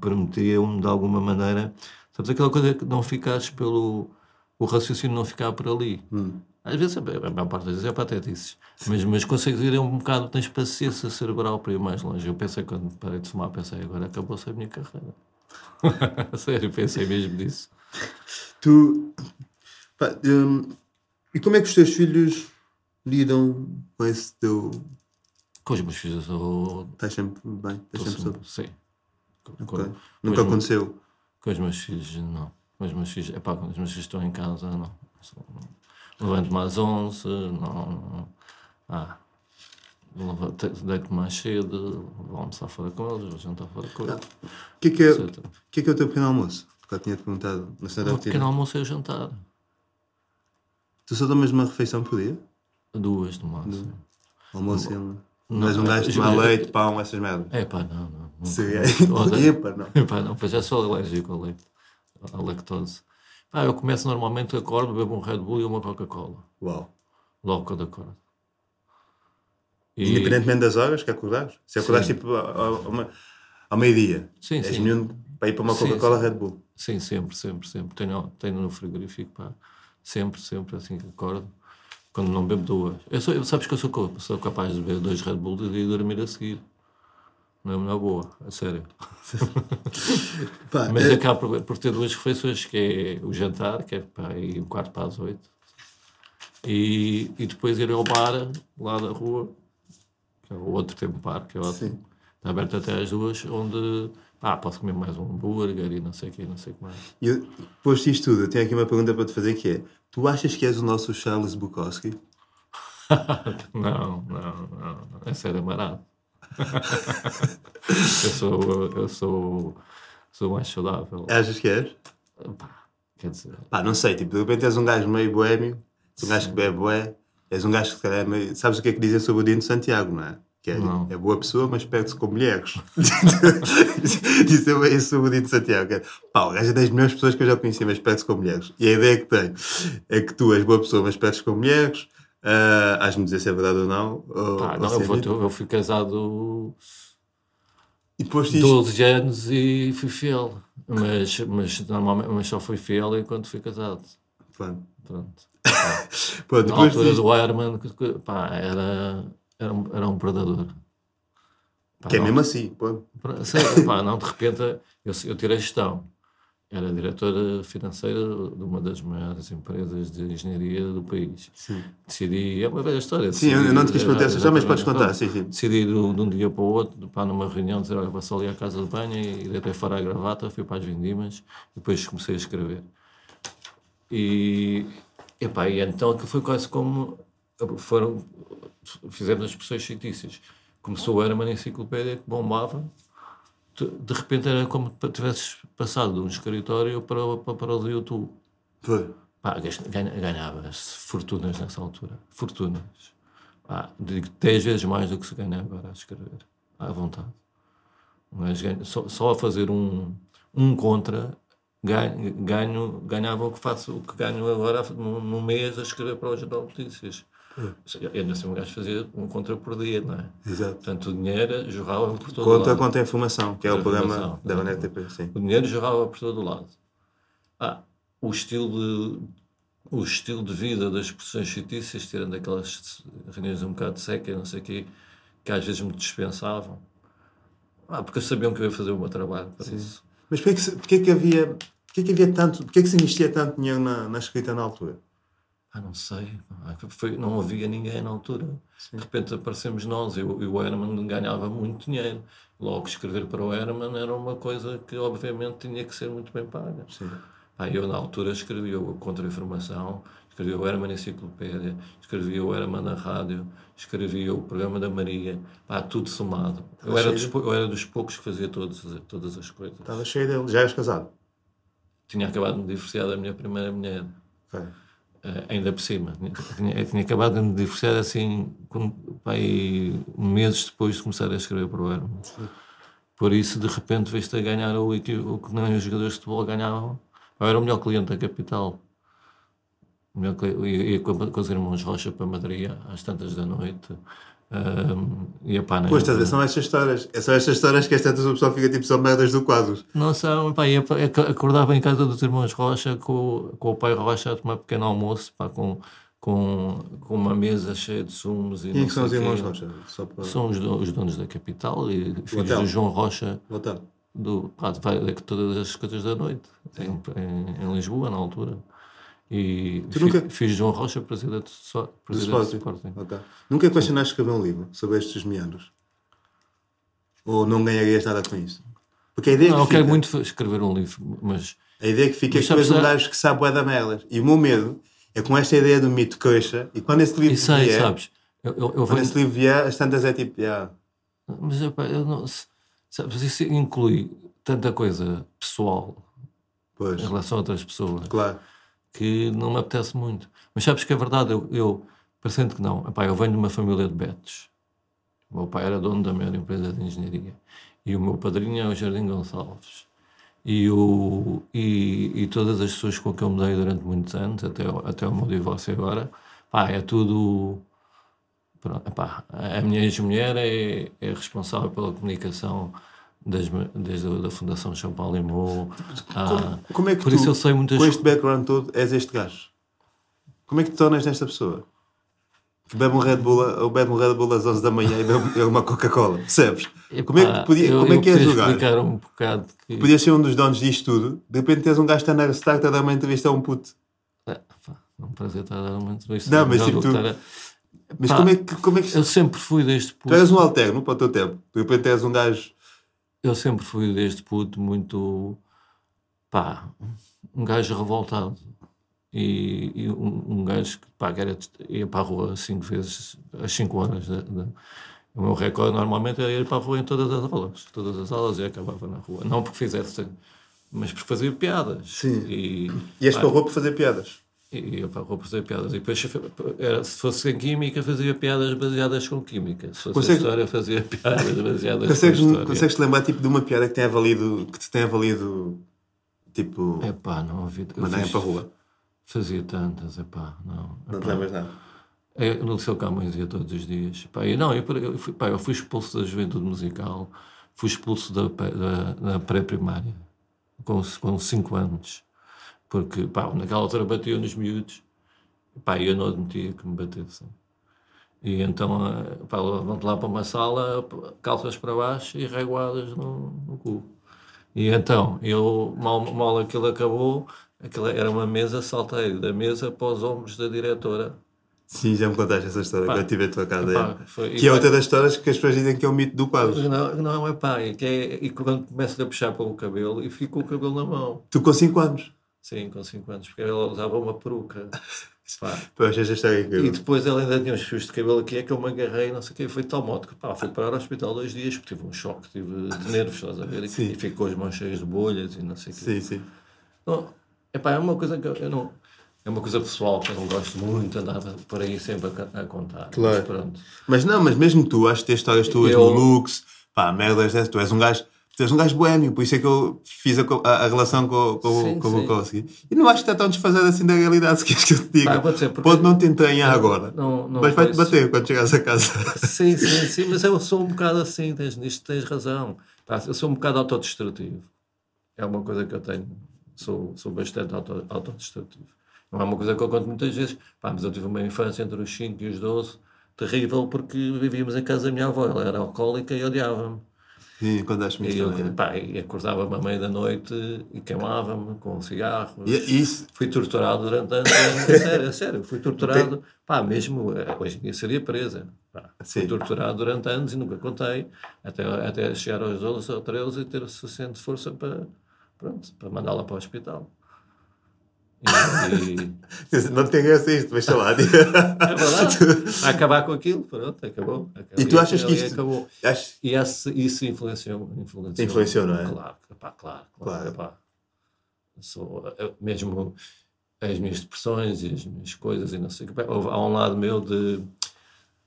permitiam, de alguma maneira, sabes, aquela coisa que não ficares pelo. o raciocínio não ficar por ali. Às vezes, a a maior parte das vezes é patetices. Mas, mas consegues ir um bocado, tens paciência cerebral para ir mais longe. Eu pensei, quando parei de fumar, pensei, agora acabou-se a minha carreira. *laughs* Sério, pensei mesmo nisso. Tu. Pá, hum, e como é que os teus filhos lidam com esse teu. Com os meus filhos, eu Estás sempre bem? Estás sempre sóbrio? Sim. Com, Ok. com- Nunca os- aconteceu. Com os meus filhos, não. Com os meus filhos, epá, quando os meus filhos estão em casa, não. Levanto-me às 11, não. não ah. te- Deito-me mais cedo, vou almoçar fora com eles, vou jantar fora com eles. O que é que é, que é, que é o teu pequeno almoço? Porque eu tinha-te perguntado na O pequeno almoço é o jantar. Tu só tomas uma refeição por dia? Duas no máximo. Almoço e. Não, Não és um gajo de eu- tomar eu- leite, pão, essas merdas. É pá, não, não. nunca. Sim, é. Não. *laughs* Epá, não, pois já sou alérgico ao leite, à lactose. Pá, eu começo normalmente, acordo, bebo um Red Bull e uma Coca-Cola. Uau. Logo quando acordo. E- Independentemente das horas que acordares. Se acordares tipo ao, ao- ao me- ao meio-dia, Sim, és sim. para ir para uma Coca-Cola. Red Bull. Sim, sempre, sempre, sempre. Tenho, tenho no frigorífico, pá. Sempre, sempre, assim que acordo. Quando não bebo duas. Eu sou, sabes que eu sou, sou capaz de beber dois Red Bull e dormir a seguir. Não é na boa, a sério. *laughs* Pá, Mas é- acabo por, por ter duas refeições, que é o jantar, que é pá, aí um quarto para as oito. E, e depois ir ao bar, lá da rua, que é o outro tempo bar, que é ótimo. Sim. Está aberto até às duas, onde ah, posso comer mais um hambúrguer e não sei o que, não sei o que mais. E eu, depois disto tudo, eu tenho aqui uma pergunta para te fazer que é: tu achas que és o nosso Charles Bukowski? *laughs* Não, não, não. Essa era marado. *laughs* eu sou, eu sou, sou mais saudável. Achas que és? Pá, quer dizer, Pá, não sei, tipo, de repente és um gajo meio boémio, és um gajo que bebe bué, és um gajo que se calhar é meio... Sabes o que é que dizem sobre o Dino Santiago, não é? É, é boa pessoa, mas perde-se com mulheres. *laughs* Dizem bem isso o Dino Santiago. que é, Pá, o gajo é das melhores pessoas que eu já conheci, mas perde-se com mulheres. E a ideia que tem é que tu és boa pessoa, mas perdes com mulheres. Ah, Has-me dizer se é verdade ou não. ou- pá, ou não, se eu, é vou, eu fui casado E depois disto, 12 anos e fui fiel. Mas, mas, normalmente, mas só fui fiel enquanto fui casado. pronto. Pronto. *laughs* Pô, Na depois altura disto, do Ironman, pá, era, era, um, era um predador. Pá, que é não- mesmo assim, pô. Sei, pá, não, de repente, eu, eu tirei gestão. Era diretora financeira de uma das maiores empresas de engenharia do país. Sim. Decidi, é uma velha história. Sim, eu não te quis decidi- perguntar essa já, mas podes contar, sim, sim. Decidi de, um de um dia para o outro, pá, numa reunião, dizer: Olha, vou só ali à casa de banho e deitei fora a gravata, fui para as vindimas e depois comecei a escrever. E, epá, e então aquilo foi quase como. Foram, fizemos as expressões fictícias. Começou era uma enciclopédia que bombava. De repente era como se tivesses passado de um escritório para, para, para o YouTube. Foi. Pá, ganha- ganhava-se fortunas nessa altura. Fortunas. Pá, digo 10 vezes mais do que se ganha agora a escrever. À vontade. Mas só, só a fazer um, um contra, ganho, ganho, ganhava o que faço, o que ganho agora num, mês a escrever para o Jornal de Notícias. Ainda assim um gajo fazia um contra por dia, não é? Exato. Portanto, o dinheiro jorrava por todo Conta lado. contra a informação, que é o programa da. RTP, sim. O dinheiro jorrava por todo o lado. Ah, o estilo de, o estilo de vida das expressões fictícias, tirando aquelas reuniões um bocado secas, não sei o quê, que às vezes me dispensavam. Ah, porque sabiam que eu ia fazer o meu trabalho para isso. Mas porquê que, porquê que havia. Porquê que havia tanto. Porquê que se investia tanto dinheiro na, na escrita na altura? Ah, não sei. Ah, Foi, não havia ninguém na altura. De repente aparecemos nós e o, Herman ganhava muito dinheiro. Logo, escrever para o Herman era uma coisa que, obviamente, tinha que ser muito bem paga. Sim. Eu, na altura, escrevia o Contra-Informação, escrevia o Herman Enciclopédia, escrevia o Herman na Rádio, escrevia o Programa da Maria, pá, tudo somado. Eu era, dos, eu era dos poucos que fazia todos, todas as coisas. Estava cheio dele. Já eras casado? Tinha acabado de me divorciar da minha primeira mulher. Foi. Eh, ainda por cima. Tinha, tinha, tinha acabado de me divorciar assim, com, pá, aí, meses depois de começar a escrever para o Herman. Por isso, de repente, veste a ganhar o, o que nem os jogadores de futebol ganhavam. Eu era o melhor cliente da capital. Melhor Ia, ia com, com os irmãos Rocha para Madrid às tantas da noite. Ia para a Pois, estás a ver, são estas histórias. É só estas histórias que esta o pessoal fica tipo só merdas do quadro. Não são, pá, pa- ac- acordava em casa dos irmãos Rocha com, o- com o pai Rocha a tomar pequeno almoço, pá, com, com, com uma mesa cheia de sumos e Quem é não que são os irmãos. Rocha? Para São os, do- os donos da capital e filhos hotel. do João Rocha, voltar. do, pá, de vai- todas as coisas da noite, em, em, em Lisboa, na altura. E Tu nunca- fiz João Rocha presidente do, so, presidente do Sporting. Sporting. Ok. Nunca questionaste escrever um livro sobre estes meandros? Ou não ganharias nada com isso? Porque a ideia Não, que eu quero fica, muito escrever um livro, mas a ideia que fica é que tu és um gajo que sabe bué da merdas. E o meu medo é com esta ideia do mito caixa e quando esse livro sei, vier, sabes? Eu, eu, eu quando venho- esse livro vier, as tantas é tipo, yeah, Mas epá, eu não, sabes, isso inclui tanta coisa pessoal pois, em relação a outras pessoas claro. Que não me apetece muito. Mas sabes que é verdade, eu, eu parecendo que não, epá, eu venho de uma família de betos. O meu pai era dono da maior empresa de engenharia e o meu padrinho é o Jardim Gonçalves. E, o, e, e todas as pessoas com quem eu me dei durante muitos anos, até, até o meu divórcio agora, pá, é tudo. Pronto, epá, a minha ex-mulher é, é responsável pela comunicação das, desde a da Fundação São Paulo e Mo. Como, como é que por tu, isso eu sei muitas com este background todo, és este gajo? Como é que te tornas nesta pessoa? Que bebe um Red Bull, ou bebe um Red Bull às 11 da manhã e bebe *laughs* uma Coca-Cola, percebes? Como é que, Epá, podia, eu- como é que és o gajo? um bocado que... Podias ser um dos donos disto tudo, de repente tens um gajo que está na Start a dar uma entrevista a um puto. Ah, pá, é um prazer estar a dar uma entrevista. Não, mas tipo tu- a- Mas Pá, como é que. Como é que Eu sempre fui desde Tu puto. eras um alterno para o teu tempo. De repente és um gajo. Eu sempre fui desde puto muito. pá, um gajo revoltado. E, e um, um gajo que, pá, que era, ia para a rua cinco vezes, às 5 horas. da- da- o meu recorde normalmente era ir para a rua em todas as aulas. Todas as aulas e acabava na rua. Não porque fizesse, mas porque fazia piadas. Sim. E, E és pá, para a rua para fazer piadas. E rua para fazer piadas. E depois, era, se fosse em química, fazia piadas baseadas com química. Se fosse Consegue- história, fazia piadas baseadas Consegues, com história. consegues lembrar tipo, de uma piada que tenha valido. que te tenha valido. Tipo. É pá, não eu mandarem fiz- para a rua. Fazia tantas, é pá, não. Não te epá. lembras nada. Eu, no Liceu Camões ia todos os dias. Pá, e não, eu, eu, fui, eu fui expulso da juventude musical, fui expulso da, da, da pré-primária com 5 anos. Porque, pá, naquela altura batia nos miúdos. Pá, eu não admitia que me batessem. E então, eh, pá, vão lá para uma sala, calças para baixo e reguadas no, no cu. E então, eu, mal, mal aquilo acabou, aquilo era uma mesa, saltei da mesa para os ombros da diretora. Sim, já me contaste essa história, pá, que eu tive a tua casa. Pá, foi, que é outra das histórias que as pessoas dizem que é o mito do quadro. Não, não é pá, é que é, e quando começo a puxar pelo cabelo e fico com o cabelo na mão. Tu com 5 anos? Sim, com 5 anos, porque ela usava uma peruca. *laughs* Pá. Pois, história incrível. E depois ela ainda tinha uns fios de cabelo aqui, é que eu me agarrei, não sei o que, foi de tal modo que pá, fui parar ao hospital dois dias, porque tive um choque, tive de nervos, estás a ver? E, e ficou as mãos cheias de bolhas e não sei o que. Sim, sim. Então, epá, é uma coisa que eu, eu não. É uma coisa pessoal que eu não gosto muito, andava por aí sempre a, a contar. Claro. Mas, mas não, mas mesmo tu, acho que tens histórias tuas eu... no Lux, pá, merdas tu és um gajo Tu és um gajo boémio, por isso é que eu fiz a, a, a relação com, com, sim, com o Bukowski. E não acho que está tão desfazado assim da realidade, *laughs* se queres que eu te diga. pode, não te entranhar agora, não, não mas vai-te bater quando chegares a casa. *laughs* Sim, sim, sim, mas eu sou um bocado assim, tens, nisto tens razão. Pá, eu sou um bocado autodestrutivo. É uma coisa que eu tenho. Sou, sou bastante auto, autodestrutivo. Não é uma coisa que eu conto muitas vezes. Pá, mas eu tive uma infância entre os 5 e os 12 terrível porque vivíamos em casa da minha avó. Ela era alcoólica e odiava-me. E contaste-me isso eu, pá, e acordava-me à meia da noite e queimava-me com cigarros. E, isso... Fui torturado durante anos. É sério, é sério. Fui torturado. Tem... Pá, mesmo eh, hoje em dia seria presa. Pá, fui torturado durante anos e nunca contei. Até, até chegar aos 12 ou 13 e ter suficiente força para, pronto, para mandá-la para o hospital. E... Não tem graça isto, mas sei lá. *laughs* é verdade. Acabar com aquilo, pronto, acabou. acabou. E tu achas que isto. Acabou. Acho... E esse, isso influenciou, influenciou. Influenciou, não é? Claro, epá, claro. claro, claro. Sou, mesmo as minhas depressões e as minhas coisas e não sei o que. Há um lado meu de,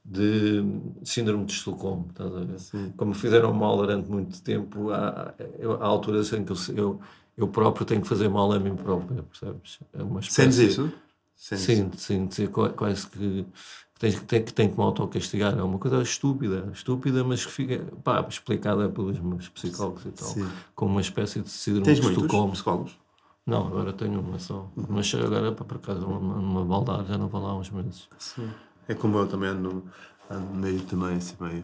de síndrome de Estocolmo, estás a ver? Sim. Como fizeram mal durante muito tempo, há, há alturas em que eu, eu eu próprio tenho que fazer mal a mim próprio, percebes? É uma espécie... Sentes isso? Sim, sim, sim, quase que tem, tem, tem que me autocastigar. É uma coisa estúpida, estúpida, mas que fica pá, explicada pelos meus psicólogos e tal, sim. como uma espécie de síndrome Tens de Estocolmo. psicólogos? Não, agora tenho uma só. Uhum. Mas agora, para por acaso, numa, numa baldar, já não vou lá há uns meses. Sim. É como eu também ando, ando meio também, assim, meio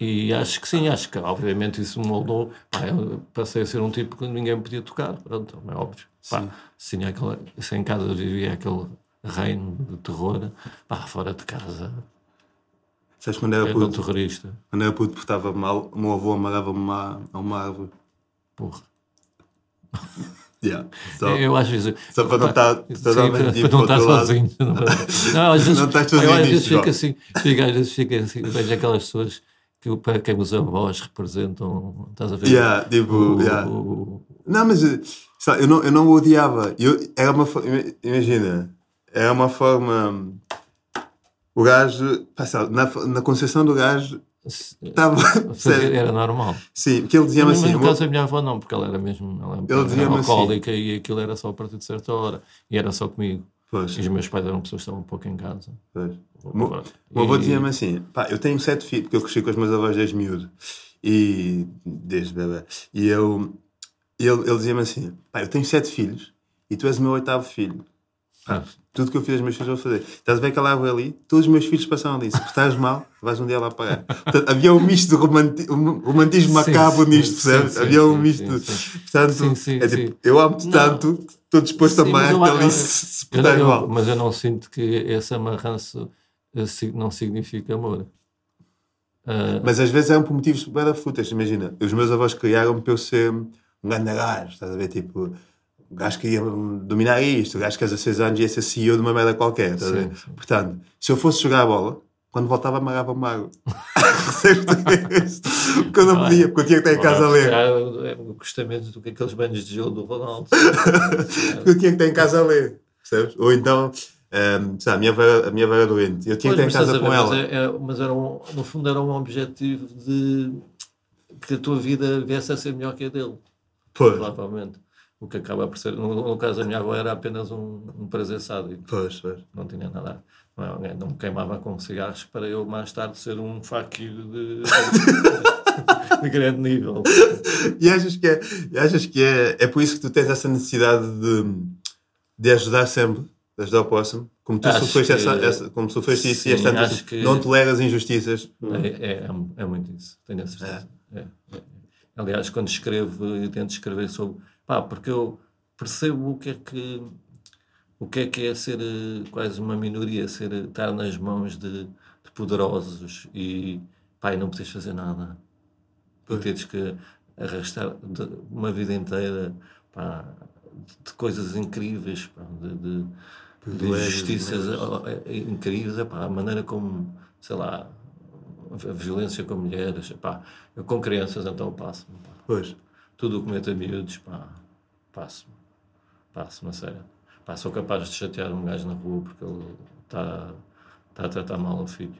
e acho que sim, acho que obviamente isso moldou. Pá, eu passei a ser um tipo que ninguém podia tocar, pronto, é óbvio. Pá, se, tinha aquela, se em casa vivia aquele reino de terror, pá, fora de casa. Sabes quando era, puto? terrorista. Quando era puto, estava mal, o meu avô amarrava-me a uma árvore. Porra. *laughs* Yeah. Só, eu acho isso. Só para não estar totalmente para não estar sozinho. Não, *laughs* não, às vezes, não estás sozinho. Eu às vezes fico assim, fico, às vezes fico assim, vejo aquelas pessoas que para quem os avós representam, estás a ver? Yeah, tipo, o, yeah. O... Não, mas sabe, eu, não, eu não o odiava. Eu, era uma, imagina, era uma forma. O gajo, sabe, na, na concepção do gajo, estava. *laughs* Era normal. Sim, porque ele dizia-me assim. No caso da minha avó, não, porque ela era mesmo. Ela, ele era assim. alcoólica e aquilo era só a partir de certa hora. E era só comigo. Pois. E os meus pais eram pessoas que estavam um pouco em casa. Pois. O meu avô dizia-me assim: pá, eu tenho sete filhos, porque eu cresci com os meus avós desde miúdo, e desde bebê. E eu, ele, ele dizia-me assim: pá, eu tenho sete filhos e tu és o meu oitavo filho. Pá, tudo que eu fiz aos meus filhos vou fazer. Estás a ver aquela árvore ali? Todos os meus filhos passaram ali. Se estás mal, vais um dia lá pagar. Portanto, havia um misto de romanti romantismo macabro sim, nisto, percebes? Sim, havia um misto. Portanto, é tipo, eu amo-te tanto estou disposto a amar-te ali se, se estás mal. Mas eu não sinto que esse amarranço não significa amor. Uh... Mas às vezes é um por motivos super fúteis. Imagina, os meus avós criaram-me para eu ser um grande gajo, estás a ver? Tipo, o gajo que ia dominar isto, o gajo que aos 16 anos ia ser CEO de uma merda qualquer, a ver? Sim. Portanto, se eu fosse jogar a bola, quando voltava amarrava o mago. *laughs* porque eu não podia, porque eu tinha que estar em casa a ler. É gostamentos do que aqueles banhos de gelo do Ronaldo. porque *laughs* eu tinha que estar em casa a ler, percebes? Ou então um, sabe, a, minha avó, a minha era doente, eu tinha pois, que estar em casa com ela. Mas, é, é, mas era um, no fundo era um objetivo de que a tua vida viesse a ser melhor que a dele. Pois. Provavelmente. O que acaba por ser, no, no caso da minha avó, era apenas um, um prazer sádico. Pois, pois. Não tinha nada. Não, não me queimava com cigarros para eu mais tarde ser um faquilho de. de grande nível. E achas que é, e achas que é, é por isso que tu tens essa necessidade de, de ajudar sempre, de ajudar o próximo? Como tu Acho sofreste, que- essa, essa, como sofreste isso e Sim, tanto acho assim, que- não toleras injustiças. É, é, é muito isso, tenho a certeza. É, é. Aliás, quando escrevo, eu tento escrever sobre. Pá, porque eu percebo o que é que. O que é que é ser eh, quase uma minoria, ser, estar nas mãos de, de poderosos e, pá, e não poderes fazer nada. E teres que arrastar uma vida inteira pá, de, coisas incríveis, pá, de, de, de injustiças é, é incríveis, é pá, a maneira como, sei lá, a violência com mulheres, pá, eu com crianças então passo-me. Pois. tudo o que mete a miúdos, pá, passo-me, passo-me a sério. Pá, sou capaz de chatear um gajo na rua porque ele está tá a tratar mal o filho.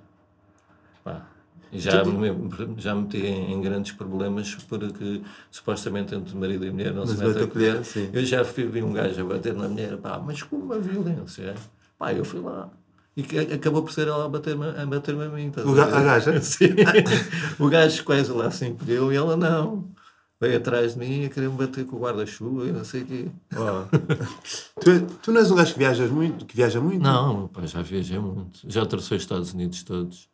Pá, e já me, já me meti em, em grandes problemas porque supostamente entre marido e mulher não Mas se mete a colher. Eu já vi um gajo a bater na mulher, pá, mas com uma violência. Pá, eu fui lá. E que acabou por ser ela a bater-me a, bater a mim. estás O ga- a gaja? *laughs* Sim. o gajo quase lá se impediu e ela não. Veio atrás de mim a querer me bater com o guarda-chuva e não sei o quê. *laughs* Tu, tu não és um gajo que viajas muito, que viaja muito? Não, pá, já viajei muito. Já atravessei os Estados Unidos todos.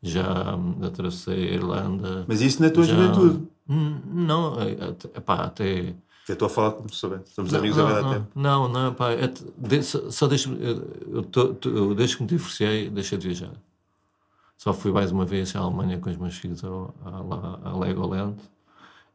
Já atravessei a Irlanda. Mas isso na tua já... juventude. Não, é, até, pá, até. Eu estou a falar como se souber. Somos amigos não, há não, tempo. não, não, pá, é de- só, só deixa eu, eu, tô- eu desde que me divorciei, deixei de viajar. Só fui mais uma vez à Alemanha com os meus filhos ao, à, lá, a Legoland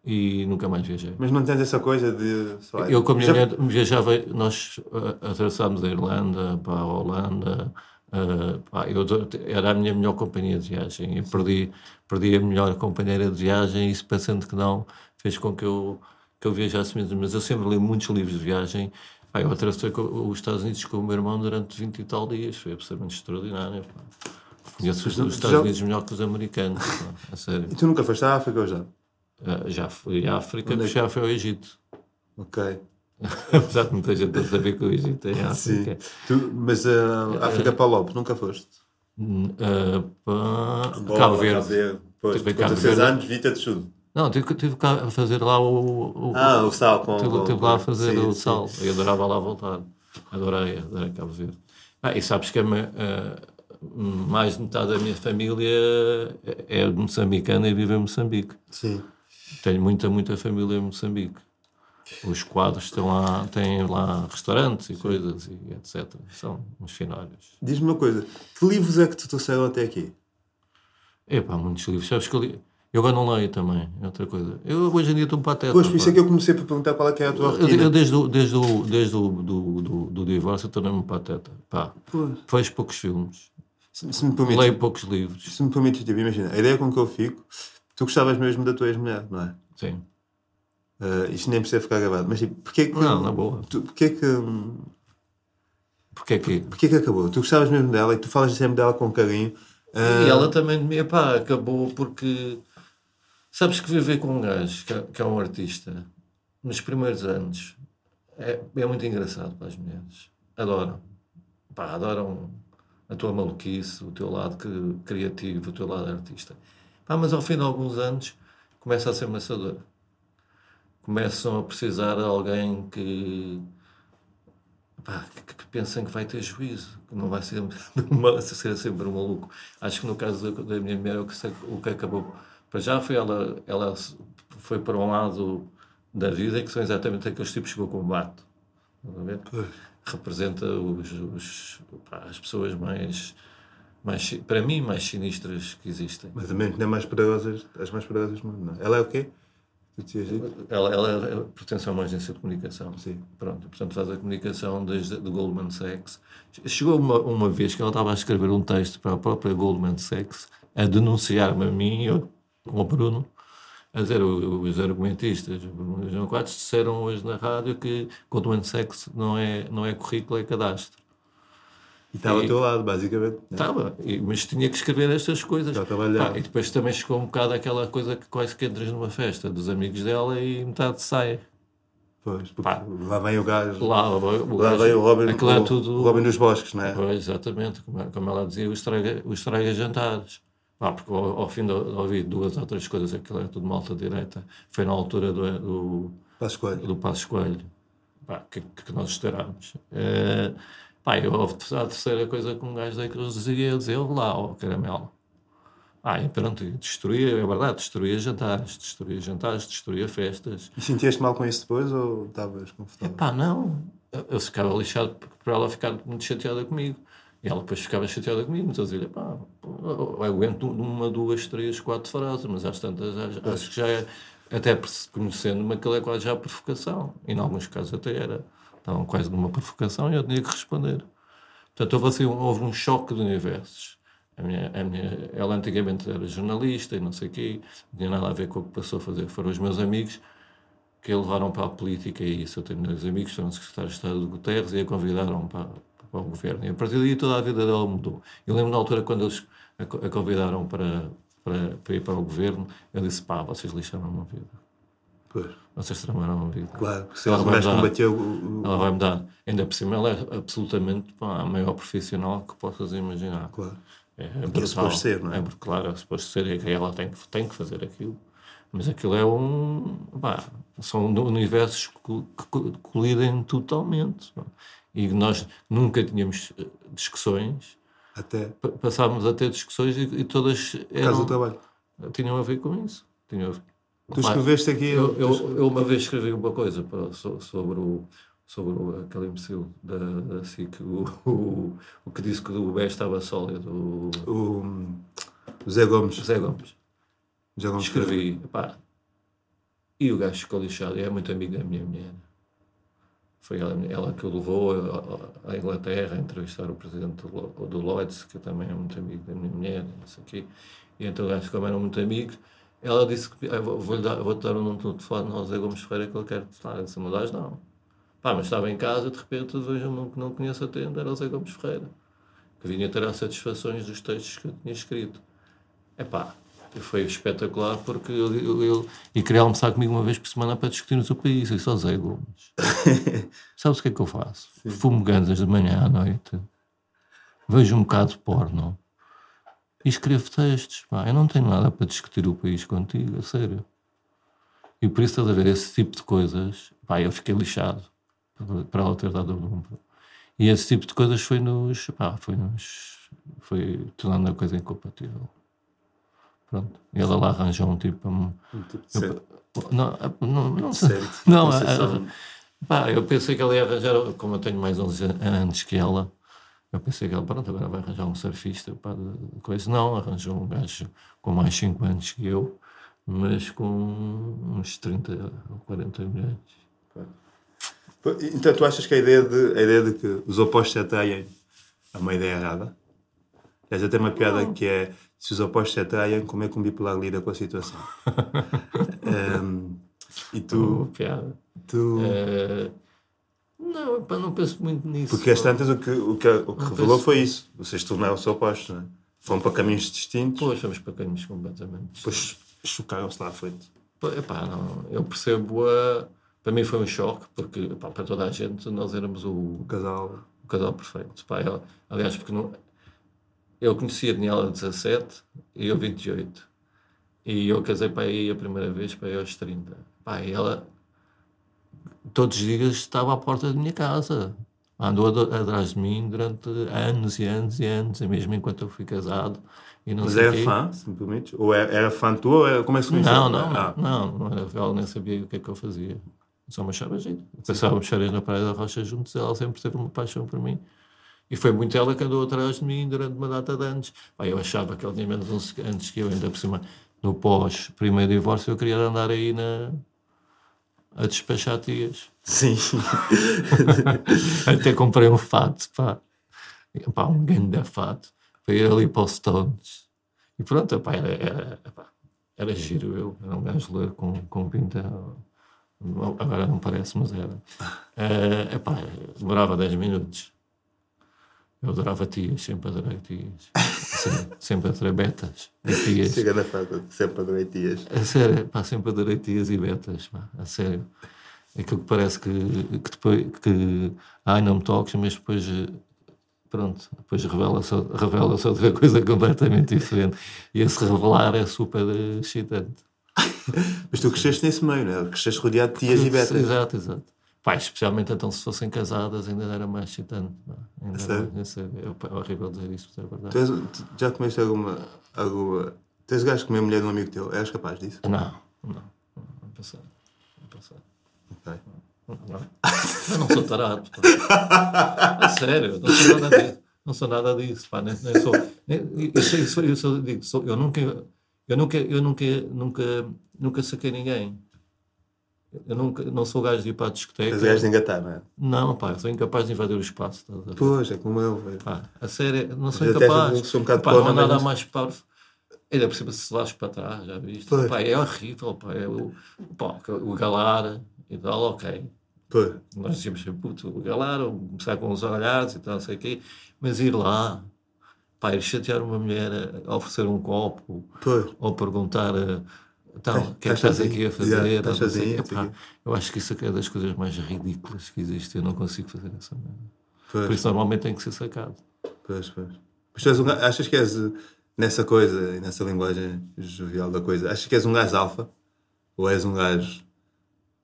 e nunca mais viajei. Mas não tens essa coisa de. lá, Eu com a minha já- mulher viajava, nós uh, atravessámos a Irlanda para a Holanda, uh, pá, eu, era a minha melhor companhia de viagem. Eu perdi, perdi a melhor companheira de viagem e isso pensando que não, fez com que eu, que eu viajasse mesmo. Mas eu sempre li muitos livros de viagem. Pá, eu atravessei os Estados Unidos com o meu irmão durante 20 e tal dias, foi absolutamente extraordinário. pá. Conheço os, os Estados Unidos melhor que os americanos, pá, sério. E tu nunca foste à África ou já? Uh, já fui à África, é que- já fui ao Egito. Ok. *laughs* Apesar de muita gente a saber que o Egito é em Sim. África. Tu, mas a África para Lobo, nunca foste? Hum, ah, pá, Cabo Verde. Pois, Tive com Cabo 16 Verde. anos, vita de tudo. Não, tive, tive cá a fazer lá o. o Ah, o sal com. tive, com- tive lá a fazer sim, o sim. sal. Eu adorava lá voltar. Adorei, adorei Cabo Verde. Ah, e sabes que a ah, mais de metade da minha família é moçambicana e vive em Moçambique. Sim. Tenho muita, muita família em Moçambique. Os quadros estão lá, têm lá restaurantes e coisas e etc. São uns finórios. Diz-me uma coisa, que livros é que te trouxeram até aqui? Epá, muitos livros. Sabes que eu, li... eu agora não leio também, é outra coisa. Eu hoje em dia estou um pateta. Pois, por isso é que eu comecei por perguntar qual é que é a tua Eu, rotina. eu desde, o, desde, o, desde o do, do, do divórcio tornei-me um pateta. Pá, Pois. vejo poucos filmes, Se, se me permites, leio poucos livros. se me permites, tipo, imagina, a ideia com que eu fico, tu gostavas mesmo da tua ex-mulher, não é? Sim. Uh, isto nem precisa ficar gravado, mas tipo, porquê que. Não, na boa. Tu, porquê que. Porque é que. Porquê que acabou? Tu gostavas mesmo dela e tu falas sempre dela com carinho. uh, E ela também de mim, epá, acabou porque. Sabes que viver com um gajo que é, que é um artista nos primeiros anos é, é muito engraçado para as mulheres. Adoram. Pá, adoram a tua maluquice, o teu lado que- criativo, o teu lado artista. Pá, mas ao fim de alguns anos começa a ser maçador. Começam a precisar de alguém que, pá, que, que pensem que vai ter juízo, que não vai ser, *laughs* uma- ser sempre um maluco. Acho que no caso da, da minha mulher, o que, o que acabou. Para já foi ela, ela foi para um lado da vida que são exatamente aqueles tipos que eu combato. Representa os, os- pá, as pessoas mais, mais, para mim, mais sinistras que existem. Mas também não é mais poderosas, as mais poderosas do mundo, não é? Ela é o quê? Ela, ela, ela pertence a uma agência de comunicação. Sim. Pronto, portanto faz a comunicação desde do Goldman Sachs. Chegou uma, uma vez que ela estava a escrever um texto para a própria Goldman Sachs a denunciar-me a mim e ao ao Bruno, a dizer o- os argumentistas, o Bruno e o João Quadros, disseram hoje na rádio que Goldman Sachs não é, não é currículo, é cadastro. E estava ao teu lado, basicamente. né? Estava, e- mas tinha que escrever estas coisas. Já trabalhava. Pá, e depois também chegou um bocado aquela coisa que quase que entras numa festa dos amigos dela e metade sai. Pois, porque Pá. lá vem o gajo. Lá, o Lá gajo- vem o Robin, é o, tudo- o Robin dos Bosques, não é? Pois, exatamente, como, como ela dizia, o estraga, o estraga jantares. Pá, porque ao, ao fim de ouvir duas ou três coisas, aquilo era tudo malta direita, foi na altura do, do, Passo Coelho. do Passo Coelho, pá, que, que nós estourámos. Uh, pá, eu a terceira coisa que um gajo da Cruz dizia, dizia, lá, ó, caramelo. Ah, e pronto, destruía, é verdade, destruía jantares, destruía jantares, destruía festas. E sentias-te mal com isso depois ou estavas confortável? Pá, não, eu, ficava lixado para ela ficar muito chateada comigo. E ela depois ficava chateada comigo, então eu dizia, pá, eu aguento uma, duas, três, quatro frases, mas às tantas acho, acho que já é, até conhecendo-me, aquilo é quase já provocação. E em alguns casos até era. Estavam quase numa provocação e eu tinha que responder. Portanto, houve, assim, houve um choque de universos. A minha, a minha, ela antigamente era jornalista e não sei o quê, não tinha nada a ver com o que passou a fazer. Foram os meus amigos que a levaram para a política e isso. Eu tenho meus amigos, foram secretários de Estado de Guterres e a convidaram para, para o governo. E a partir daí toda a vida dela mudou. Eu lembro na altura quando eles a, convidaram para, para, para, ir para o governo, eu disse: pá, vocês lixaram a vida. Pois. Vocês tramaram a vida. Claro, se ela, ela vai combateu o, Ela vai mudar. Ainda por cima, ela é absolutamente pá, a maior profissional que possas imaginar. Claro. É, é, é suposto ser, não é? É, claro, é suposto ser, e ela tem, tem que fazer aquilo. Mas aquilo é um. Pá, são universos que colidem totalmente. E nós nunca tínhamos eh, discussões. Até. Passávamos a ter discussões e, e todas. Eram, Caso do trabalho. Tinham a ver com isso. Tinham a ver. Tu escreveste aqui. Eu, eu, eu, uma vez escrevi uma coisa para, sobre o sobre o, aquele imbecil da, da SIC, o, o, o que disse que o BE estava sólido. O, o, o Zé Gomes. Zé Gomes. Zé Gomes Escrevi, pá, e o gajo ficou lixado, é muito amigo da minha mulher. Foi ela, ela que o levou à Inglaterra a entrevistar o presidente do, do Lloyds, que também é muito amigo da minha mulher, isso aqui. E então o gajo, como eram muito amigos, ela disse que vou-lhe dar, vou dar um número de telefone ao Zé Gomes Ferreira que ele quer falar. Se me das, não. Pá, mas estava em casa, de repente vejo um que não conheço a tenda, era o Zé Gomes Ferreira, que vinha ter as satisfações dos textos que eu tinha escrito. É pá, foi espetacular porque eu, eu, eu, e queria almoçar comigo uma vez por semana para discutirmos o país. E só Zé Gomes. *laughs* Sabes o que é que eu faço? Sim. Fumo gandas de manhã à noite, vejo um bocado de porno e escrevo textos. Pá. Eu não tenho nada para discutir o país contigo, a sério. E por isso estás a ver esse tipo de coisas. Pá, eu fiquei lixado para ela ter dado o número. E esse tipo de coisas foi nos. Pá, foi nos. Foi tornando a coisa incompatível. Pronto. E ela lá arranjou um tipo. Um, um tipo de eu, não, não, não, sei. Não, a, pá, eu pensei que ela ia arranjar, como eu tenho mais 11 anos que ela, eu pensei que ela, pronto, agora vai arranjar um surfista, de coisa. Não, arranjou um gajo com mais 5 anos que eu, mas com uns 30 ou 40 milhões. Então tu achas que a ideia de, a ideia de que os opostos se atraem é uma ideia errada? Dizer, tem uma piada que é se os opostos se atraem, como é que um bipolar lida com a situação? *laughs* um, e tu. Oh, piada. Tu... Uh, não, pá, não penso muito nisso. Porque às tantas o que, o que, o que revelou foi isso. Vocês tornaram-se opostos, não é? Foram para caminhos distintos. Pois, fomos para caminhos completamente Depois chocaram-se lá à frente. Epá, não, eu percebo a. Para mim foi um choque, porque epá, para toda a gente nós éramos o, o casal. O casal perfeito. Epá, eu, aliás, porque não, eu conheci a Daniela 17 e eu 28. E eu casei para aí a primeira vez para aí aos 30. Pá, e ela todos os dias estava à porta da minha casa. Andou atrás de mim durante anos e anos e anos, e mesmo enquanto eu fui casado. E não Mas era quê. fã, simplesmente? Ou era, era fã tua? Ou era, como é que se conheceu? Não, não, ah. não, não era, ela nem sabia o que é que eu fazia. Só me achava jeito. Passávamos férias na Praia da Rocha juntos, ela sempre teve uma paixão por mim. E foi muito ela que andou atrás de mim durante uma data de anos. Pá, eu achava que ele tinha menos anos que eu, ainda por cima, no pós-primeiro divórcio, eu queria andar aí na, a despachar tias. Sim. *laughs* Até comprei um fato, pá. pá um grande fato, para ir ali para os Stones. E pronto, pá, era, era, pá, era giro eu, era um gajo ler com, com pinta. Agora não parece, mas era. Uh, epá, demorava 10 minutos. Eu adorava tias, sempre adorei tias. sempre, sempre adorei betas e tias. Chega na fada, sempre adorei tias. A sério, pá, sempre adorei tias e betas, pá, a sério. Aquilo que parece que, que depois, que, ai, não me toques, mas depois pronto, depois revela-se revela outra coisa completamente diferente. E esse revelar é super excitante. Mas tu cresceste nesse meio, não é? Cresceste rodeado de tias e betas. Exato, exato. Pá, especialmente então se fossem casadas ainda era mais excitante. Ainda Sério? era- é sério. É, é horrível dizer isso, mas é verdade. És- já comeste alguma. alguma tens gajo de comer mulher de um amigo teu? És capaz disso? Não, não, não, não passar. Não passar. Ok. Não. Eu não sou tarado. pá. A sério, não sou nada disso. Não sou nada disso, pá. Nem, nem sou. nem- Eu, isso- eu, sou- digo, sou- eu nunca, eu nunca, eu nunca, nunca, nunca saquei ninguém. Eu nunca, não sou gajo de ir para a discoteca. És gajo de engatar, não é? Não, pá, sou incapaz de invadir o espaço. a ver? Pois, é como eu, velho. Pá, a sério, não sou incapaz. sou um Pá, não há mas nada não- mais parvo. Ainda por cima se lá para trás, já viste? Pois. Pá, é horrível, pá, é o, pá, o galar e tal, ok. Pois. Nós dizíamos sempre, puto, o galar, ou começar com os olhares e tal, não sei o quê, mas ir lá, pá, ir chatear uma mulher, a oferecer um copo, Pois. ou perguntar, eh, então, o que é que estás aqui a fazer? estás o sozinho, Epá, eu acho que isso é das coisas mais ridículas que existe, eu não consigo fazer essa merda. Por isso normalmente tem que ser sacado. Pois, pois. Mas tu és um achas que és nessa coisa e nessa linguagem jovial da coisa, achas que és um gajo alfa? Ou és um gajo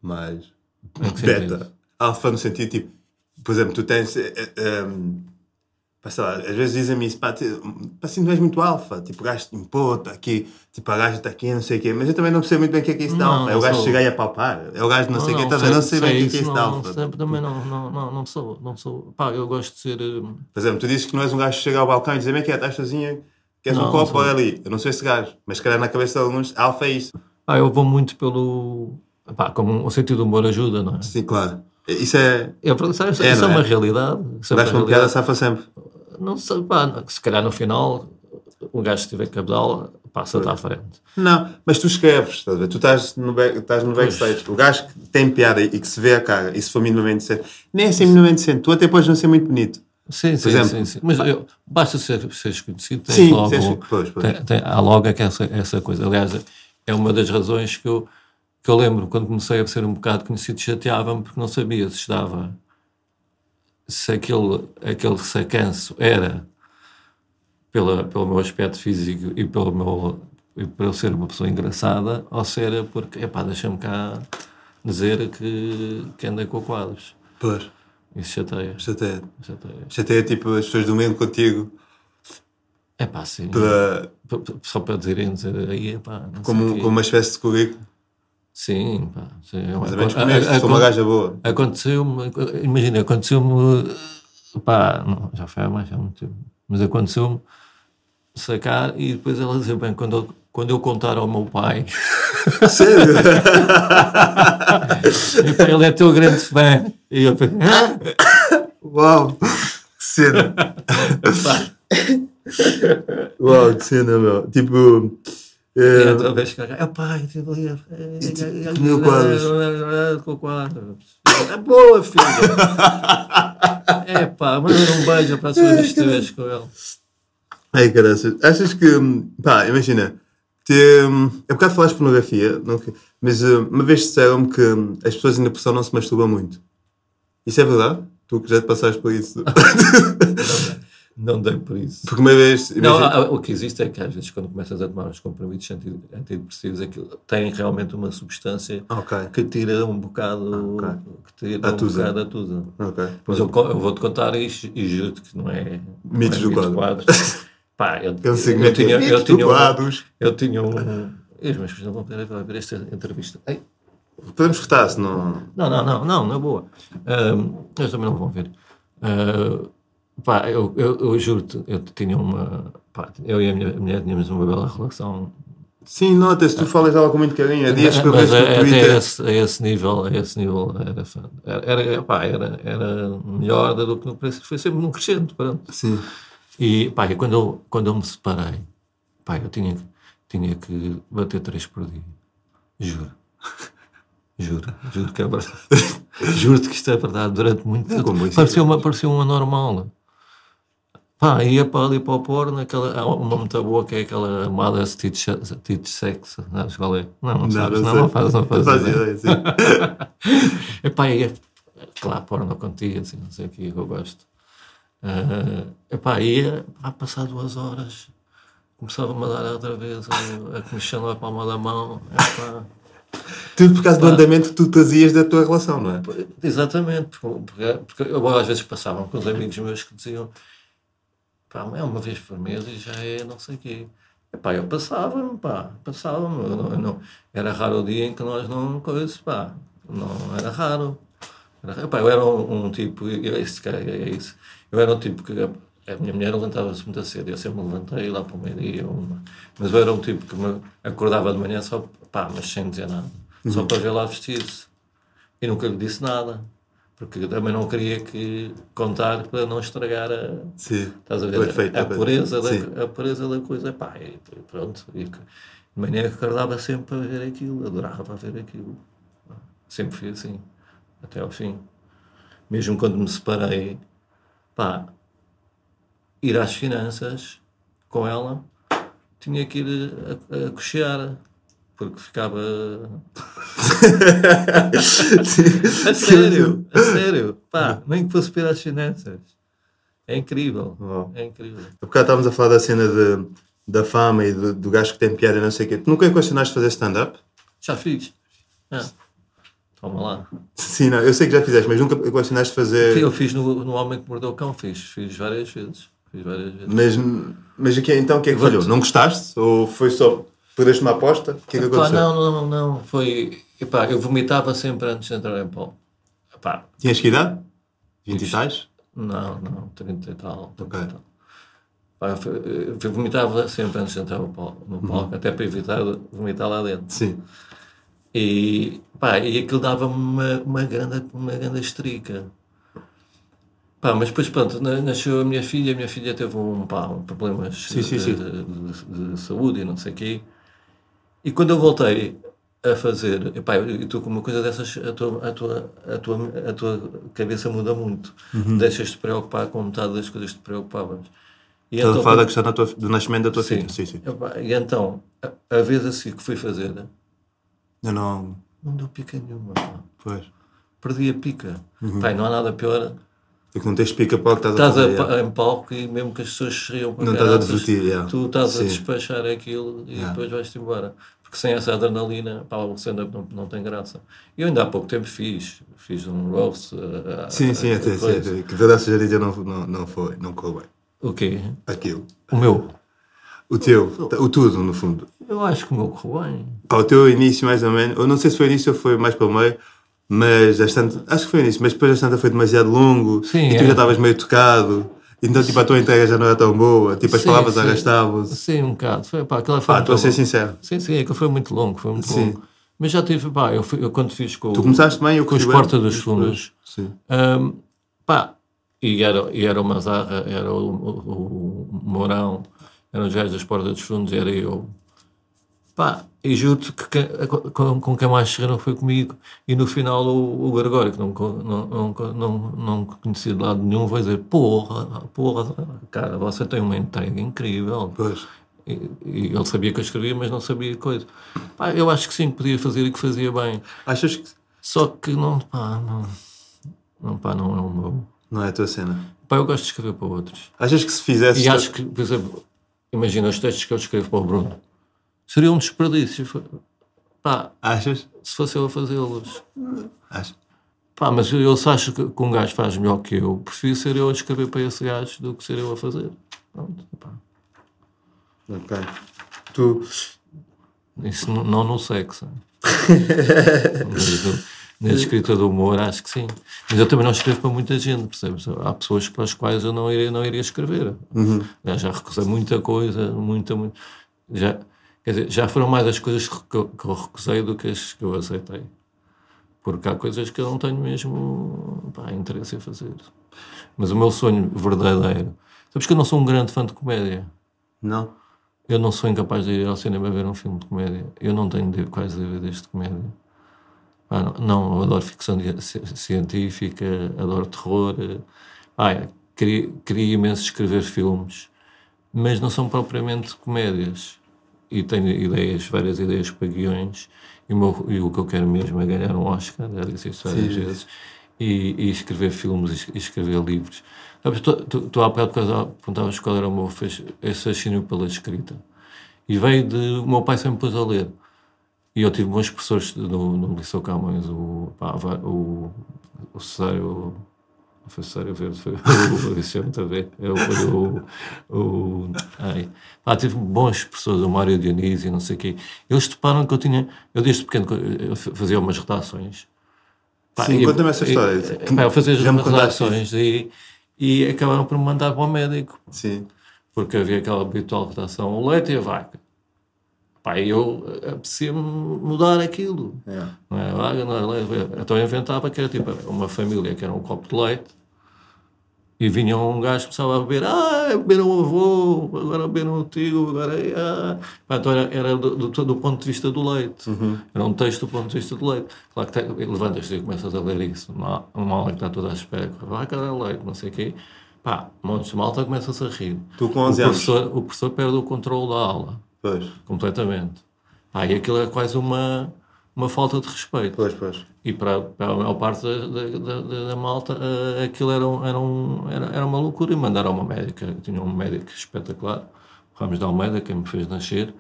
mais sentido? beta? Alfa no sentido tipo, por exemplo, tu tens. eh, eh, pá, sei lá, às vezes dizem-me isso, pá, assim, não és muito alfa, tipo, o gajo impô, está aqui, tipo, a gaja está aqui, não sei o quê, mas eu também não percebo muito bem o que é que é isso de Não, alfa. É o gajo sou- que chega aí a palpar, é o gajo de não, sei o quê, também não sei bem o que é que é isso, de não, alfa. sei, Também não, não, não, não sou, não sou. Pá, eu gosto de ser. eh, Por exemplo, tu dizes que não és um gajo que chega ao balcão e diz: Bem que é, estás sozinha, queres Não, um copo, olha ali. Eu não sou esse gajo, mas se calhar na cabeça de alguns, alfa é isso. Pá, eu vou muito pelo. Pá, como o sentido do humor ajuda, não é? Sim, claro. Isso é. Eu, isso é, isso É, é é? uma realidade. Isso é uma Dás uma piada, safa sempre. Não sei, pá, se calhar no final, o gajo que tiver cabedal passa-te à frente. Não, mas tu escreves, estás a ver? Tu estás no, back, estás no backstage. O gajo que tem piada e que se vê a cara, e se for minimamente decente, nem é assim minimamente decente. Tu até podes não ser muito bonito. Sim, sim, exemplo, sim, sim. Mas eu, basta ser, seres conhecido, tens Sim, logo. seres- pois, pois. Tem, tem, há logo é que essa, essa coisa. Aliás, é uma das razões que eu, que eu lembro, quando comecei a ser um bocado conhecido, chateava-me porque não sabia se estava. se aquele, aquele sacanço era pela, pelo meu aspecto físico e pelo meu. e por eu ser uma pessoa engraçada, ou se era porque, epá, deixa-me cá dizer que, que andei com quadros. Pois. Isso chateia. Até, chateia. isto até é tipo as pessoas do mesmo contigo É pá, sim. para, Só para dizerem, dizer aí, não sei como, como uma espécie de currículo. Sim, pá. Sim. Mas comeste, a- sou uma gaja boa. Aconteceu-me, imagina, aconteceu-me, pá, não, já foi há mais, há muito tempo, mas aconteceu-me sacar e depois ela dizer, bem, quando eu, quando eu contar ao meu pai, *laughs* Sério? *laughs* epá, ele é teu grande fã, e eu ah, Uau! Que cena! Uau, que cena, meu. Tipo. E eh, outra vez que é pai, ali, é, quadros. com quadros. É boa, filha. *laughs* É pá, manda um beijo para a sua vez que estiveres com ele. Ai, caraças. Achas que. hum, Pá, imagina. Te, hum, é bocado falaste pornografia, não, mas hum, uma vez disseram-me que as pessoas em depressão não se masturbam muito. Isso é verdade? Tu que já te passaste por isso. *laughs* *laughs* Não dei por isso. Porque uma vez. Não, imagina- há- o que existe é que às vezes quando começas a tomar os comprimidos anti- antidepressivos aquilo tem realmente uma substância Ok, que tira um bocado Ok. que tira A um tusa. bocado a tusa. ok. Mas eu, eu vou-te contar isto e juro-te que não é Mitos não é do mito quadro. *laughs* Pá, eu, É um eu, segmento tinha, eu, mitos tinha um, eu tinha um. Ei, mas não vão ver esta entrevista. Ei, Podemos cortar, se não. Não, não, não, não, na boa. Ahm, eles também não vão ver. Ah, pá, eu, eu, eu juro-te, eu tinha uma. Pá, eu e a minha mulher tínhamos uma bela relação. Sim, nota-se, tu falas dela com muito carinho. Há dias que eu vejo no a- até Twitter. esse, a esse nível, a esse nível era, fã. era, era, pá, era, era melhor do que no preço. Foi sempre num crescendo, pronto. Sim. E pá, e quando, eu, quando eu me separei, pá, eu tinha, que- tinha que bater três por dia. Juro. Juro, juro que é verdade. *laughs* Juro-te que isto é verdade. Durante muito tempo. Parecia uma, parecia uma normal. Pá, ia para ali para o porno, aquela, há uma muito boa que é aquela amada Teach, teach Sex. Sabes qual é? Não, não sabes. Não, sei. não fazes, não fazes. faz ideia. sim. *laughs* Epá, ia, claro, porno contigo, assim, não sei o que eu gosto. Uh, epá, ia, pá, passar duas horas, começava-me a dar outra vez a, a comichão na palma da mão. Epá. *laughs* Tudo por causa do andamento que tu trazias da tua relação, não é? Exatamente, porque, porque eu às vezes passavam com os amigos meus que diziam pá, é uma vez por mês e já é não sei o quê. Epá, eu passava-me, pá, passava-me. Eu não, eu não, era raro o dia em que nós não, coisa, pá, não era raro. Era, epá, eu era um, um tipo, é isso, é isso. Eu era um tipo que a minha mulher levantava-se muito cedo, eu sempre me levantei lá para o meio-dia, mas eu era um tipo que me acordava de manhã só, pá, mas sem dizer nada, só para ver lá vestir-se. E nunca lhe disse nada porque também não queria que contar para não estragar a, Sim, estás a, ver, efeito, a, a pureza da, a pureza da coisa. Pá, e, pronto. E, de manhã acordava sempre a ver aquilo, adorava ver aquilo. Sempre fui assim, até ao fim. Mesmo quando me separei, pá, ir às finanças com ela, tinha que ir a, a cochear porque ficava. *laughs* a sério, a sério. Pá, nem que fosse pelas finanças. É incrível. Oh. É incrível. Há bocado estávamos a falar da cena de, da fama e do, do gajo que tem piada e não sei o quê. Tu nunca equacionaste fazer stand-up? Já fiz. É. Toma lá. Sim, não, eu sei que já fizeste, mas nunca equacionaste fazer. Eu fiz no, no Homem que Mordeu o Cão, fiz, fiz várias vezes. Fiz várias vezes. Mas, mas aqui, então o que é que falhou? Não gostaste? Ou foi só Perdeste uma aposta? O que é que aconteceu? Não, não, não. Foi. Epá, eu vomitava sempre antes de entrar em pó. Epá. Tinhas que idade? 20 e tais? Não, não, 30 e tal. 30 okay. tal. Epá, eu vomitava sempre antes de entrar no palco, uhum. até para evitar vomitar lá dentro. Sim. E, pá, e aquilo dava-me uma, uma, grande, uma grande estrica. Pá, mas depois, pronto, nasceu a minha filha, a minha filha teve um, pá, um problemas sim, sim, de, sim. De, de, de, saúde e não sei o quê. E quando eu voltei a fazer, epá, eu estou com uma coisa dessas, a tua, a tua, a tua, a tua cabeça muda muito. Uhum. Deixas-te preocupar com metade das coisas que te preocupavas. E Estás então, a falar da questão tua, do nascimento da tua sim, filha? Sim, sim. Epá, e então, a, a, vez assim que fui fazer, eu não. Não deu pica nenhuma. Pois. Perdi a pica. Uhum. Pai, não há nada pior que não tens pica para o que estás, estás a fazer. Estás em palco e mesmo que as pessoas riam Não estás a divertir, yeah. tu estás Sim. a despachar aquilo e yeah. depois vais-te embora. Porque sem essa adrenalina, pá, o stand-up não, não tem graça. Eu ainda há pouco tempo fiz, fiz um roast. Uh, sim, sim, até, sim, que verdade seja dita, não, não, não foi, não correu bem. O quê? Aquilo. O meu? O teu, o tudo, no fundo. Eu acho que o meu correu bem. o teu início, mais ou menos, eu não sei se foi início ou foi mais para o meio, mas bastante, acho que foi nisso, mas depois a estante foi demasiado longo sim, e tu é. já estavas meio tocado. Então, tipo, a tua entrega já não era tão boa, tipo, as sim, palavras arrastavam-se. Sim, um bocado. Foi, pá, aquela foi pá, estou a ser sincero. Sim, sim, que foi muito longo, foi muito sim. longo. Mas já tive, pá, eu, fui, eu quando fiz com, tu começaste bem, eu com os Porta dos Fundos, sim. Um, pá, e era, e era o Mazarra, era o, o, o Mourão, eram os gajos das Portas dos Fundos, era eu. Pá, e juro-te que com, com quem mais chegaram foi comigo. E no final o, o Gregório, que não, não, não, não, não conhecia de lado nenhum, vai dizer: Porra, porra, cara, você tem uma entrega incrível. Pois. E, e, ele sabia que eu escrevia, mas não sabia coisa. Pá, eu acho que sim, que podia fazer e que fazia bem. Achas que. Só que não, pá, não. Não, pá, não é o meu. Não é a tua cena. Pá, eu gosto de escrever para outros. Achas que se fizesse. E acho que, por exemplo, imagina os textos que eu escrevo para o Bruno seria um desperdício. Pá, Achas? Se fosse eu a fazê-los. Acho. Pá, mas eu se acho que, que um gajo faz melhor que eu, prefiro ser eu a escrever para esse gajo do que ser eu a fazer. Pronto, pá. Ok. Tu. Isso não, não no sexo. *laughs* na escrita do humor, acho que sim. Mas eu também não escrevo para muita gente, percebes? Há pessoas para as quais eu não iria, não iria escrever. Uhum. Já, já recusei muita coisa, muita, muita. Já, Quer dizer, já foram mais as coisas que eu, que eu recusei do que as que eu aceitei. Porque há coisas que eu não tenho mesmo pá, interesse em fazer. Mas o meu sonho verdadeiro. Sabes que eu não sou um grande fã de comédia. Não. Eu não sou incapaz de ir ao cinema ver um filme de comédia. Eu não tenho quase DVDs de comédia. Ah, não, não, eu adoro ficção científica, adoro terror. Ah, queria, queria imenso escrever filmes, mas não são propriamente comédias e tenho ideias, várias ideias para guiões, e o, meu, e o que eu quero mesmo é ganhar um Oscar, já disse isso várias vezes, e, e escrever filmes e escrever livros. Tu, tu, tu há bocado perguntavas qual era o meu fez, esse fascínio pela escrita. E veio de. O meu pai sempre pôs a ler. E eu tive bons professores no, no Liceu Camões, o, pá, o, o Cesário. Foi Cesário Verde, foi o também. Eu, foi o. o ai. Pá, tive bons professores, o Mário Dionísio, não sei o quê. Eles toparam que eu tinha. Eu desde pequeno eu fazia umas redações. Pá, Sim, conta-me essa história. Pá, eu fazia as redações e, e acabaram por me mandar para o médico. Sim. Porque havia aquela habitual redação: o leite e a vaca. Pá, eu apetecia-me mudar aquilo. É. Não é? Vaga, não é? Então eu inventava que era tipo uma família que era um copo de leite e vinha um gajo que começava a beber, ah, beberam o avô, agora beberam o tio, agora. Ah. Pá, então era, era do, do, do, ponto de vista do leite. Uhum. Era um texto do ponto de vista do leite. Claro que levantas-te e começas a ler isso. Uma, aula que está toda à espera, vai, cara, é leite, não sei o quê. Pá, montes de malta começa-se a rir. Tu com 11 o professor, anos. O professor perde o controle da aula. Pois. Completamente. Ah, e aquilo é quase uma, uma falta de respeito. Pois, pois. E para, para a maior parte da, da, da, da malta, uh, aquilo era, um, era, um, era, era uma loucura. E mandaram uma médica, tinha um médico espetacular, o Ramos de Almeida, que me fez nascer.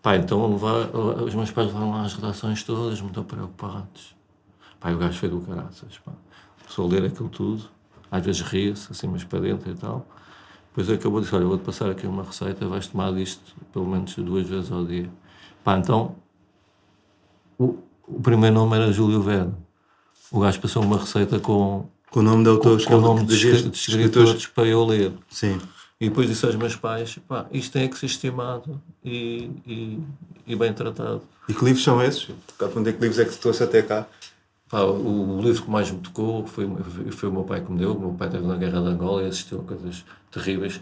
Pá, então levar, os meus pais levaram lá as redações todas, muito preocupados. Pá, o gajo foi do caraças. Pá. Começou a ler aquilo tudo, às vezes ria-se, assim, mas para dentro e tal. Depois acabou de dizer: Olha, vou-te passar aqui uma receita, vais tomar disto pelo menos duas vezes ao dia. Pá, então, o, o primeiro nome era Júlio Verde. O gajo passou uma receita com, com o nome de autores com, com o nome de, de, de escritores para eu ler. Sim. E depois disse aos meus pais: pá, isto tem que ser estimado e, e, e, bem tratado. E que livros são esses? Onde é que livros é que te trouxe até cá? Pá, o, o, livro que mais me tocou foi, foi o meu pai que me deu. O meu pai esteve na Guerra de Angola e assistiu a coisas terríveis.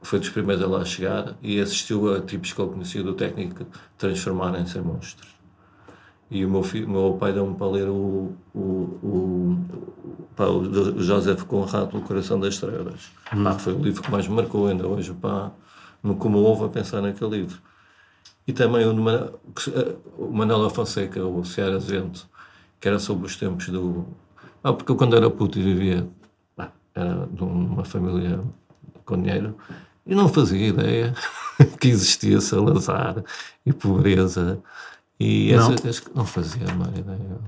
Foi dos primeiros a lá chegar e assistiu a tipos que ele conhecia do técnico transformarem-se em monstros. E o meu, filho, meu pai deu-me para ler o, o, o, pá, o Joseph Conrad, O Coração das Estrelas. Hum. Pá, foi o livro que mais me marcou ainda hoje. Pá, me comovo a pensar naquele livro. E também o, o Manuel Fonseca, o Ceará Vento, que era sobre os tempos do. Ah, porque eu, quando era puto e vivia. era de uma família com dinheiro e não fazia ideia *laughs* que existia Salazar e pobreza. E não, essa, não fazia a menor ideia.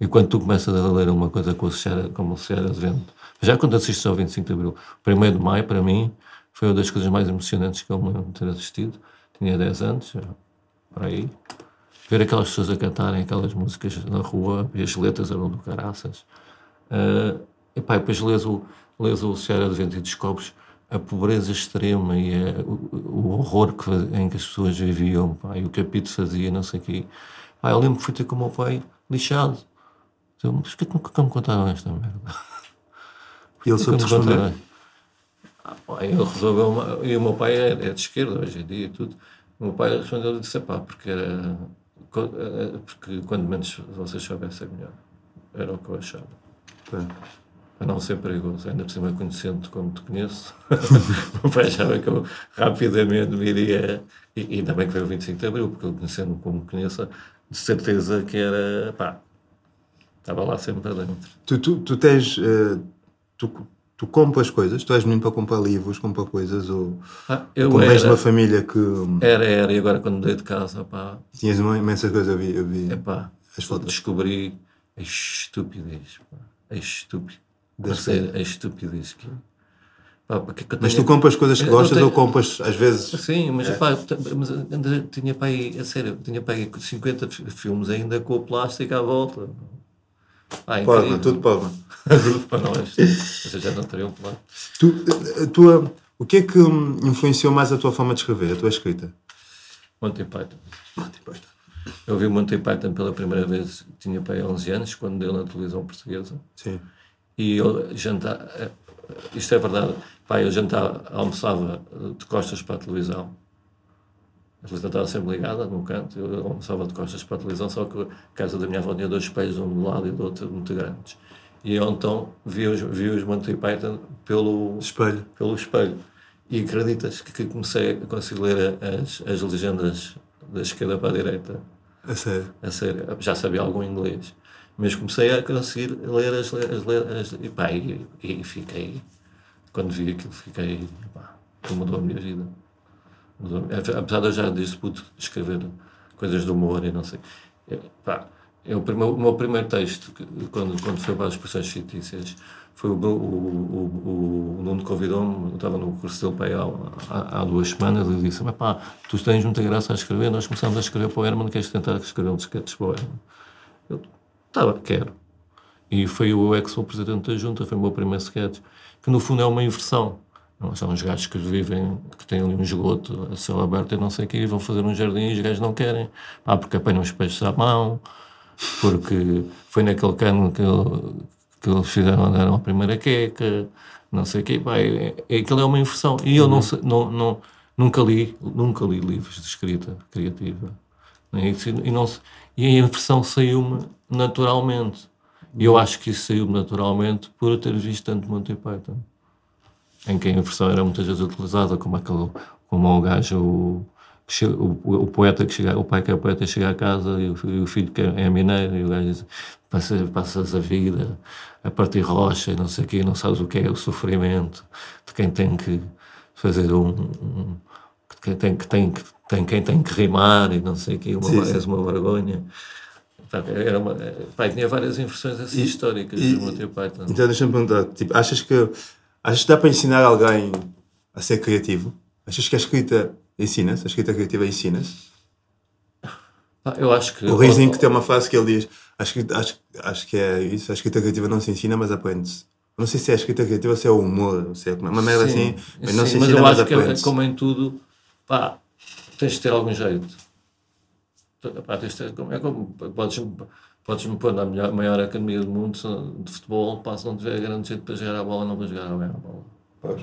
E quando tu começas a ler uma coisa como o como o Sierra de Vento, já quando assistes ao 25 de Abril, o 1 de Maio, para mim, foi uma das coisas mais emocionantes que eu me lembro de ter assistido. Tinha 10 anos, por aí. Ver aquelas pessoas a cantarem aquelas músicas na rua, e as letras eram do caraças. Uh, e pá, depois lês o, lês o Sierra de Vento e descobres a pobreza extrema e a, o, o, horror que, em que as pessoas viviam, pá, e o que a Pito fazia, não sei o quê. Pá, eu lembro que fui ter com o meu pai lixado. Então, mas que nunca me contaram esta merda? *laughs* E ele soube responder? Ah, ele resolveu, uma, e o meu pai é, é, de esquerda hoje em dia e tudo. O meu pai respondeu e disse, pá, porque era... Porque quando menos vocês soubessem melhor. Era o que eu achava. É a não ser perigoso, ainda por cima conhecendo como te conheço, *laughs* o pai achava que eu rapidamente me iria, e, ainda bem que veio o 25 de Abril, porque eu conhecendo como conheço, de certeza que era, pá, estava lá sempre dentro. Tu, tu, tu tens, uh, tu, tu compras coisas, tu és menino para comprar livros, comprar coisas, ou ah, eu como era, uma família que... Era, era, e agora quando dei de casa, pá... Tinhas uma imensa coisa, eu vi, eu vi epá, as fotos. Descobri a estupidez, pá, a estupidez Deve a estupidez que Pá, que tenho... Mas tu compras coisas que gostas tenho... ou compras às vezes. Sim, mas, é. pá, mas tinha para aí, a sério, tinha para aí 50 filmes ainda com o plástico à volta. Ah, porma, tudo porma. *laughs* tudo para nós. Vocês já não teriam plano. Tu, a tua, o que é que influenciou mais a tua forma de escrever, a tua escrita? Monty Python. Monty Python. Eu vi Monty Python pela primeira vez, tinha para aí 11 anos, quando deu na televisão portuguesa. Sim. E eu jantava, eh, isto é verdade, pá, eu jantava, almoçava de costas para a televisão. A televisão estava sempre ligada num canto, eu almoçava de costas para a televisão, só que a casa da minha avó tinha dois espelhos, um um lado e do outro, muito grandes. E eu então vi os, vi os Monty Python pelo espelho. Pelo espelho. E acreditas que comecei a conseguir ler as, as legendas da esquerda para a direita? A sério? A sério. Já sabia algum inglês. Mas comecei a conseguir ler as letras e, pá, e, e, fiquei, quando vi aquilo, fiquei, pá, mudou a minha vida. Mudou, apesar de eu já disse puto escrever coisas de humor e não sei. Pá, eu, o meu primeiro texto, quando, quando foi para as expressões fictícias, foi o, o, o, o Nuno convidou-me, eu estava no curso dele há, há, há, duas semanas, e disse: pá, tu tens muita graça a escrever, nós começamos a escrever para o Herman, queres tentar escrever um sketches para o Herman? Eu, estava, quero. E foi o ex-presidente da junta, foi o meu primeiro sketch, que no fundo é uma inversão. Não, são os gajos que vivem, que têm ali um esgoto a céu aberto e não sei o quê, e vão fazer um jardim e os gajos não querem. Pá, porque apanham os peixes à mão, porque foi naquele cano que, que eles fizeram, deram a primeira queca, não sei o quê. Pá, é, é, aquilo é uma inversão. E eu não, não, não, nunca li, nunca li livros de escrita criativa. E, não, e a inversão saiu-me naturalmente. E eu acho que isso saiu-me naturalmente por ter visto tanto Monty Python. Em que a inversão era muitas vezes utilizada como aquele, como um gajo, o, o, o, poeta que chega, o pai que é poeta chega a casa e o, e o filho que é, é mineiro e o gajo diz, passas, passas a vida a partir rocha e não sei o quê, não sabes o que é o sofrimento de quem tem que fazer um, um que tem que tem, tem quem tem que rimar e não sei o quê, uma, sim, sim. uma vergonha. Era uma, pai, tinha várias inversões assim e, históricas e, do Monty Python. Então deixa-me perguntar, tipo, achas que achas que dá para ensinar alguém a ser criativo? Achas que a escrita ensina-se? A escrita criativa ensina-se? Eu acho que. O Riesling que tem uma frase que ele diz: acho que, acho, acho que é isso, a escrita criativa não se ensina, mas aprende-se. Não sei se é a escrita criativa ou se é o humor, se é uma merda sim, assim, mas não sim, se ensina, mas eu acho que, como em tudo, pá, tens de ter algum jeito. Pá, tens ter, é como, podes, podes me pôr na maior academia do mundo de futebol, pá, se não tiver grande jeito para jogar a bola, não vais jogar bem a bola. Pois.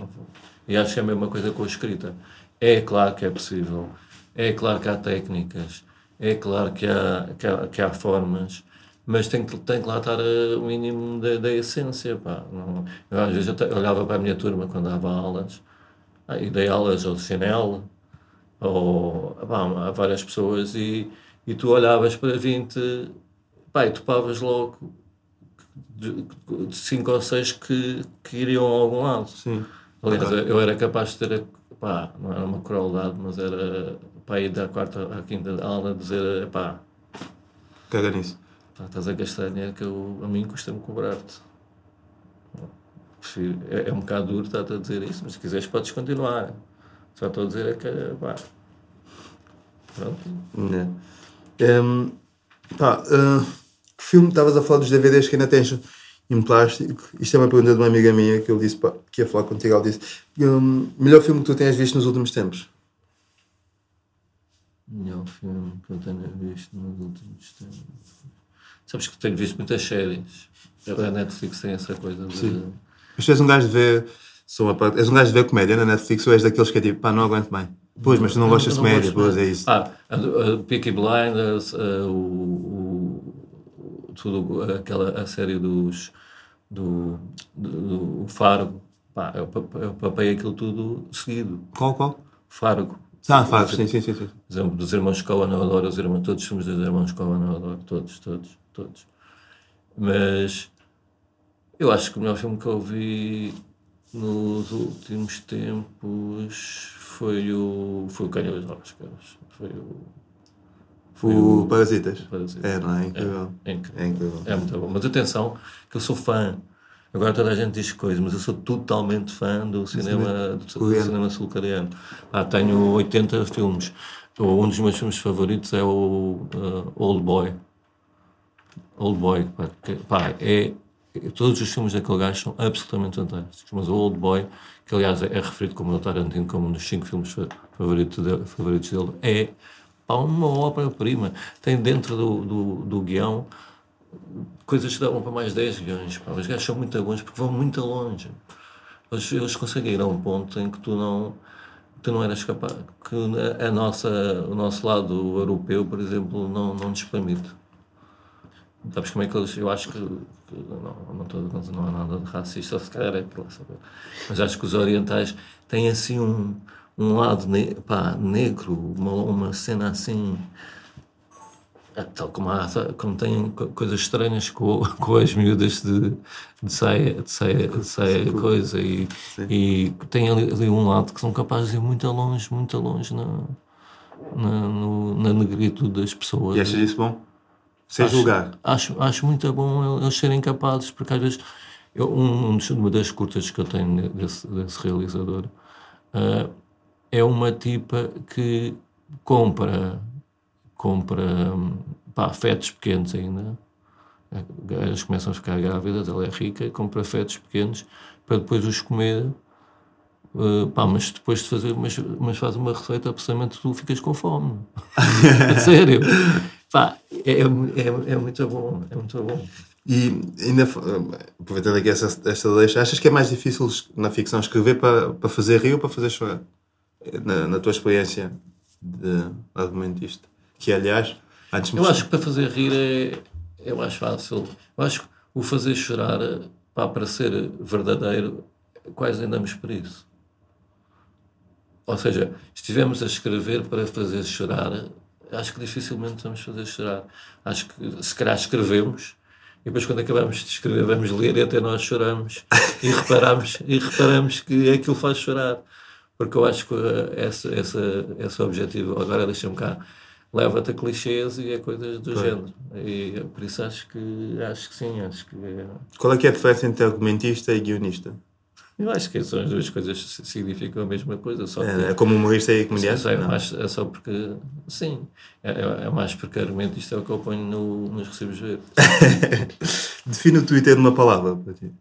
E acho que é a mesma coisa com a escrita. É claro que é possível, é claro que há técnicas, é claro que há, que há, que há formas, mas tem que, tem que lá estar o mínimo da, da essência. Pá. Não, eu, às vezes eu olhava para a minha turma quando dava aulas, ah, e dei aulas ao chinelo, ou pá, várias pessoas, e, e tu olhavas para 20, pá, e topavas logo de, de cinco ou seis que, que iriam a algum lado. Sim. Aliás, eu era capaz de ter, pá, não era uma crueldade, mas era para ir da quarta à quinta aula dizer, pá, caga nisso. Pá, estás a gastar dinheiro que eu, a mim custa-me cobrar-te. É, é, um bocado duro estar a dizer isso, mas se quiseres podes continuar. Só estou a dizer é que, pá, pronto. É. Um, pá, uh, que filme estavas a falar dos DVDs que ainda tens em plástico? Isto é uma pergunta de uma amiga minha que ele disse pá, que ia falar contigo. Ela disse: um, melhor filme que tu tenhas visto nos últimos tempos? Melhor filme que eu tenha visto nos últimos tempos. Sabes que tenho visto muitas séries. A Netflix tem essa coisa de. Mas tu és um gajo de ver. Sou uma és um gajo de ver comédia na Netflix ou és daqueles que é tipo, pá, não aguento bem. Pois, mas tu não, gostas de comédia, pois é isso. Ah, a Peaky Blinders, a, o, o, tudo, aquela, a série dos. do, do, do Fargo. Pá, eu, eu papei aquilo tudo seguido. Qual, qual? Fargo. Ah, Fargo, sim, sim, sim. sim. Dos irmãos Coen, eu adoro os irmãos, todos os filmes dos irmãos Coen, eu adoro, todos, todos, todos. Mas eu acho que o melhor filme que eu vi nos últimos tempos foi o. Foi o Canhão dos Oscars. Foi o. Foi o, o Parasitas. Parasitas. É, não é? Incrível. É, é, incrível. é incrível. É muito bom. Mas atenção, que eu sou fã. Agora toda a gente diz coisas, mas eu sou totalmente fã do cinema, do, do cinema sul-coreano. Ah, tenho 80 filmes. Um dos meus filmes favoritos é o uh, Old Boy. Old Boy, pá, é, todos os filmes daquele gajo são absolutamente fantásticos, mas o Old Boy, que aliás é, referido como o Tarantino como um dos cinco filmes favoritos dele, favoritos dele é pá, uma obra-prima. Tem dentro do, do, do guião coisas que davam para mais 10 guiões. Pá. Os gajos são muito bons porque vão muito longe. Eles, eles conseguem ir a um ponto em que tu não tu não eras capaz, que a nossa, o nosso lado europeu, por exemplo, não, não nos permite. Sabes como é que eles. Eu acho que. que não, não, tô, não há nada de racista, se calhar é para saber. Mas acho que os orientais têm assim um, um lado ne, pá, negro, uma, uma cena assim. É, Tal como, há, como tem co- coisas estranhas com, *laughs* com as miúdas de, de saia, de saia, de saia coisa e, e tem ali, ali um lado que são capazes de ir muito longe, muito longe na, na, no- na negritude das pessoas. E achas isso bom? Sem Acho- julgar. Acho, acho muito bom eles serem capazes, porque às vezes eu, um, um uma das curtas que eu tenho desse, desse realizador ah, é uma tipa que compra compra hum, pá, fetos pequenos ainda. Elas começam a ficar grávidas, ela é rica, compra fetos pequenos para depois os comer. Uh, pá, mas depois de fazer, mas, mas faz uma receita, precisamente tu ficas com fome. A *laughs* Sério. Pá, é, é, é, é muito bom, é muito bom. E ainda, aproveitando aqui essa, esta deixa, achas que é mais difícil na ficção escrever para, para fazer rir ou para fazer chorar? Na, na tua experiência de argumentista. Que, aliás, antes Eu acho que para fazer rir é, é mais fácil. Eu acho que o fazer chorar, pá, para ser verdadeiro, quase andamos por isso. Ou seja, estivemos a escrever para fazer chorar, acho que dificilmente vamos fazer chorar. Acho que se calhar escrevemos e depois quando acabamos de escrever vamos ler e até nós choramos e reparamos, *laughs* e reparamos que aquilo faz chorar. Porque eu acho que eh, esse, esse, esse objetivo, agora deixa-me cá, leva-te a clichês e a coisas do género. E por isso acho que acho que sim, acho que é- Qual é que é a diferença entre argumentista e guionista? Eu acho que são as duas coisas que significam a mesma coisa, só que É, é como humorista e comediante? sei, Não. mas é só porque. Sim, é, é- é mais porque argumento isto é o que eu ponho no- nos recibos verdes. *laughs* Define o Twitter numa palavra para ti.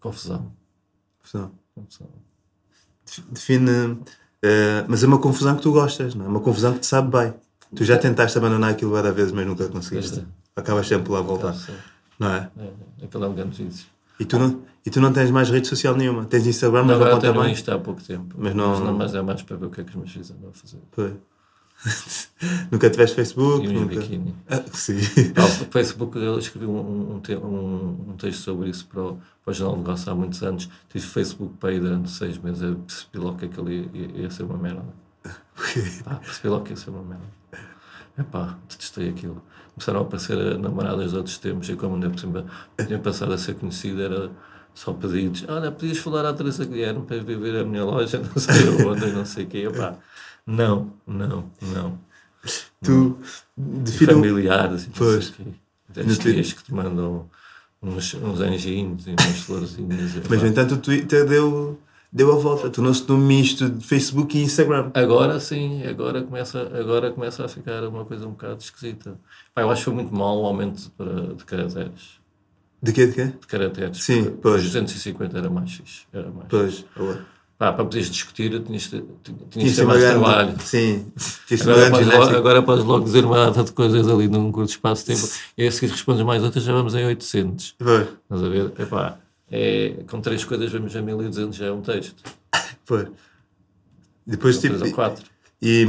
Confusão. Não. Confusão. Define. eh, mas é uma confusão que tu gostas, não é? Uma confusão que te sabe bem. Tu já tentaste abandonar aquilo várias vezes, mas nunca conseguiste. É. Acabas sempre lá a voltar, não é? é, aquele é um grande vício. E tu não, e tu não tens mais rede social nenhuma. Tens Instagram, mas não Agora conta bem. isto há pouco tempo. Mas não- mas é mais para ver o que é que os meus filhos andam a fazer. Pois. *laughs* nunca tiveste Facebook? E nunca... biquíni. Ah, sim. Ah, *laughs* Facebook, eu escrevi um, um, um- um texto sobre isso para o, para o Jornal de Negócio há muitos anos. Tive Facebook para aí durante seis meses. Eu percebi logo que aquilo ia, ia, ia ser uma merda. *laughs* Pá, percebi logo que ia ser uma merda. Epá, detestei aquilo. Começaram a aparecer namoradas de outros tempos e como ainda por cima tinha passado a ser conhecida, era só pedidos. Olha, podias falar à Teresa Guilherme para vir ver a minha loja, *laughs* não sei onde, não sei o quê. Epá, não, não, não. Tu E define. o- familiares não Pois. sei o quê. No Tens Twitter. tias que te mandam uns, uns anjinhos e umas florzinhas. Mas, no entanto, o Twitter deu, deu a volta. Tornou-se num misto de Facebook e Instagram. Agora sim, agora começa, agora começa a ficar uma coisa um bocado esquisita. Pá, eu acho que foi muito mal o aumento para- de caracteres. De quê? De quê? De caracteres. Sim, pois. os 250 era mais fixe. Era mais Pois. Pá, para poderes discutir, tinhas de tinhas de Tinha ter mais trabalho. Sim. Tinha uma Agora grande podes, logo, agora podes logo dizer uma data de coisas ali num curto espaço de tempo. E a seguir respondes mais outras, já vamos em 800. Pois. Estás a ver? Epá, é, com três coisas vamos a 1200, já é um texto. *laughs* Pois. Depois, Ou três tipo. ou quatro. E,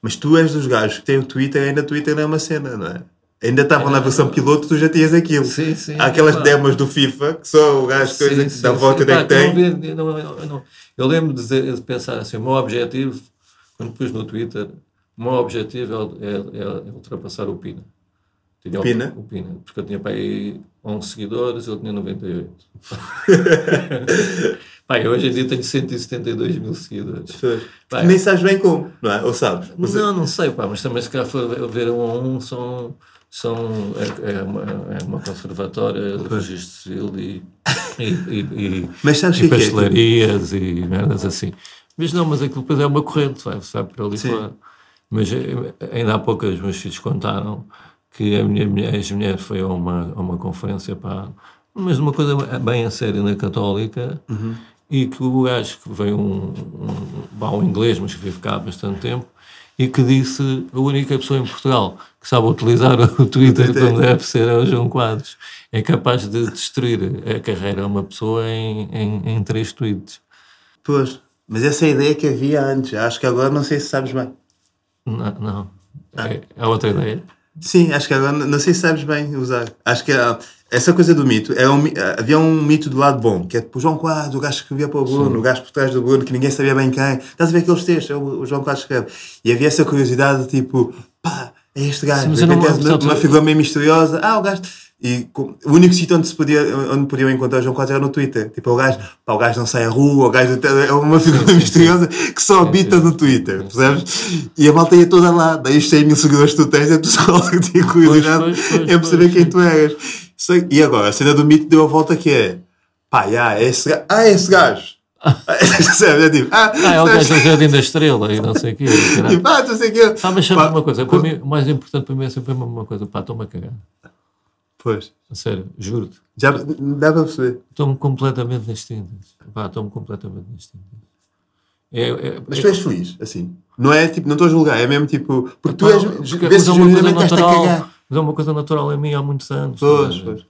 mas tu és dos gajos que têm o Twitter, ainda o Twitter não é uma cena, não é? Ainda estavam na versão piloto, tu já tinhas aquilo. Sim, sim. Há aquelas Pá. demos do FIFA que só o gajo Sim, que sim, dá volta onde é que tem. eu não- eu não- Eu lembro de, dizer- de pensar assim: o meu objetivo, quando pus no Twitter, o meu objetivo é, é- é ultrapassar o Pina. Tinha o- Pina? O Pina, porque eu tinha para aí 11 seguidores, ele tinha 98. Pá, eu hoje em dia tenho 172 mil seguidores. Tu nem sabes bem como, não é? Ou sabes? Ou Não, não sei, pá, mas também se calhar for ver um a um, são, são, é, é uma, é uma conservatória de registro civil e, e, e, e, *laughs* Mas sabes e que é é? pastelarias e merdas assim. Mas não, mas aquilo depois é uma corrente, vai, vai por ali Sim. fora. Mas eh, ainda há pouco os meus filhos contaram que a minha, minha ex-mulher foi a uma, a uma conferência, pá, mas uma coisa bem a sério na Católica, Uhum. e que o gajo que veio um, um, um inglês, mas que vive cá há bastante tempo, e que disse a única pessoa em Portugal que sabe utilizar o *laughs* Twitter como deve ser é o João Quadros. É capaz de destruir a carreira a uma pessoa em, em, em três tweets. Pois. Mas essa é a ideia que havia antes. Acho que agora não sei se sabes bem. Não, não. É, é outra ideia. Sim, acho que agora não sei se sabes bem usar. Acho que ah, essa coisa do mito, era um, ah, havia um mito do lado bom, que é tipo o João Quadros, o gajo que escrevia para o Bruno, o gajo por trás do Bruno, que ninguém sabia bem quem. Estás a ver aqueles textos, é o, o João Quadros escreve. E havia essa curiosidade, tipo, pá, é este gajo. Sim, mas eu não- é uma, uma figura meio misteriosa. Ah, o gajo. E com- o único sítio onde, se podia, onde podiam encontrar o João Quadros era no Twitter. Tipo, o gajo, pá, o gajo não sai à rua, o gajo é uma figura sim, sim. misteriosa que só Sim, habita sim. no Twitter, percebes? E a malta ia toda lá, daí os 100 mil seguidores que tu tens, é tu só que tinha curiosidade em perceber quem sim. tu eras. Sei- E agora, a cena do mito deu a volta que é, pá, já, é esse gajo. Ah, é esse gajo. *laughs* Percebes? É tipo, ah, Ah, é o gajo do Jardim da Estrela e não sei o quê. caralho. Tipo, ah, não sei o quê. Ah, mas sabes Pá, uma coisa, para mim, o mais importante para mim é sempre a mesma coisa. Pá, estou-me a cagar. Pois, A sério, juro-te. já dá para perceber. Estou-me completamente nas tintas. Pá, estou-me completamente nas tintas. É, é, Mas tu és feliz, assim. Não é tipo, não estou a julgar, é mesmo tipo. Porque tu és. porque- vês é uma coisa natural. Mas é uma coisa natural em mim há muitos anos. Pois, sabe? pois.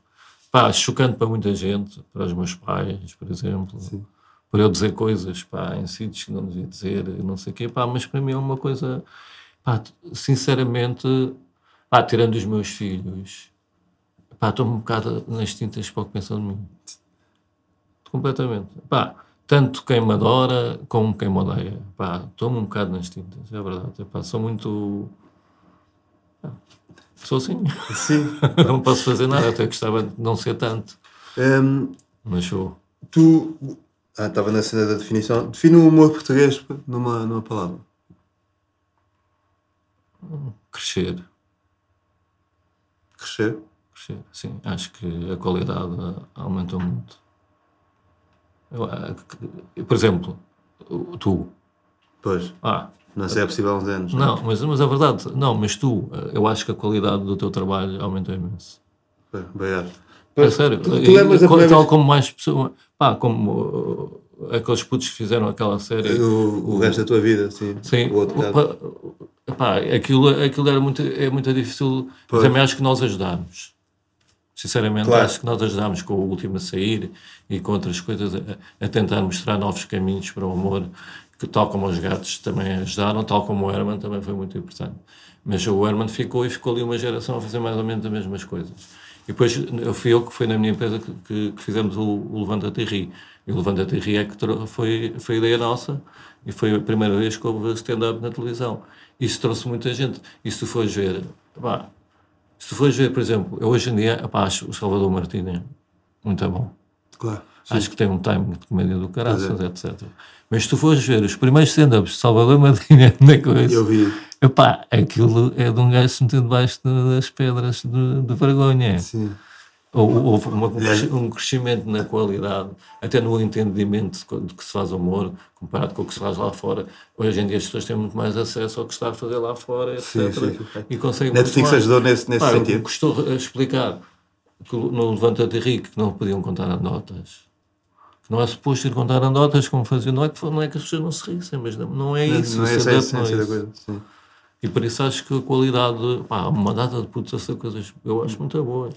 Pá, chocante para muita gente, para os meus pais, por exemplo. Sim. Por eu dizer coisas pá, em sítios que não devia dizer, não sei o quê. Pá, mas para mim é uma coisa. Pá, sinceramente, pá, tirando os meus filhos, pá, estou-me um bocado nas tintas para o que pensam de mim. Completamente. Pá, tanto quem me adora como quem me odeia. Pá, estou-me um bocado nas tintas, é verdade. Pá, sou muito. pá, Sou assim. Sim. *laughs* não posso fazer nada, até gostava de não ser tanto. Hum, Mas sou. tu. Ah, estava na cena da definição. Define o humor português numa, numa palavra. Crescer. Crescer. Crescer, sim. Acho que a qualidade aumentou muito. Eu, por exemplo, o- tu. Pois. Ah, Não sei, é possível há uns anos. não, mas, mas é verdade. Não, mas tu, ah, eu acho que a qualidade do teu trabalho aumentou imenso. Obrigado. É sério. Tu, tu lembras e a tal vez- como mais pessoas. Pá, como uh, aqueles putos que fizeram aquela série. O, o resto da tua vida, sim. Sim, O outro o- pá, aquilo, aquilo era muito, é muito difícil. Pois. Também acho que nós ajudámos. Sinceramente, Claro. acho que nós ajudámos com o último a sair e com outras coisas a, a tentar mostrar novos caminhos para o amor, que tal como os gatos também ajudaram, tal como o Herman também foi muito importante. Mas o Herman ficou e ficou ali uma geração a fazer mais ou menos as mesmas coisas. E depois eu fui eu que foi na minha empresa que, que- que fizemos o, o Levanta-te e Ri. E o Levanta-te e Ri é que foi, foi ideia nossa e foi a primeira vez que houve stand-up na televisão. Isso trouxe muita gente. E se tu fores ver, pá, se tu fores ver, por exemplo, eu hoje em dia pá, acho o Salvador Martinez muito bom. Claro. Acho que tem um timing de comédia do caraças, Pois etc. Mas se tu fores ver os primeiros stand-ups de Salvador Martinez *laughs* na coisa, Eu vi. epá, aquilo é de um gajo se meter debaixo de- das pedras de, de vergonha. Sim. Ou- Houve uma- um cresci- crescimento na qualidade, até no entendimento de de que se faz humor, comparado com o que se faz lá fora. Hoje em dia as pessoas têm muito mais acesso ao que está a fazer lá fora, etc. Sim, sim. E conseguem Netflix muito mais. ajudou nesse, nesse Pá, sentido. Custou a explicar que no Levanta-te e Ri que não podiam contar anedotas. Que não é suposto ir contar anedotas como faziam. Não é que, não é que as pessoas não se rissem, mas não, não é isso. não o é essa a não é essência da coisa. Sim. E por isso acho que a qualidade, pá, uma data de a ser coisas, eu acho muito boas.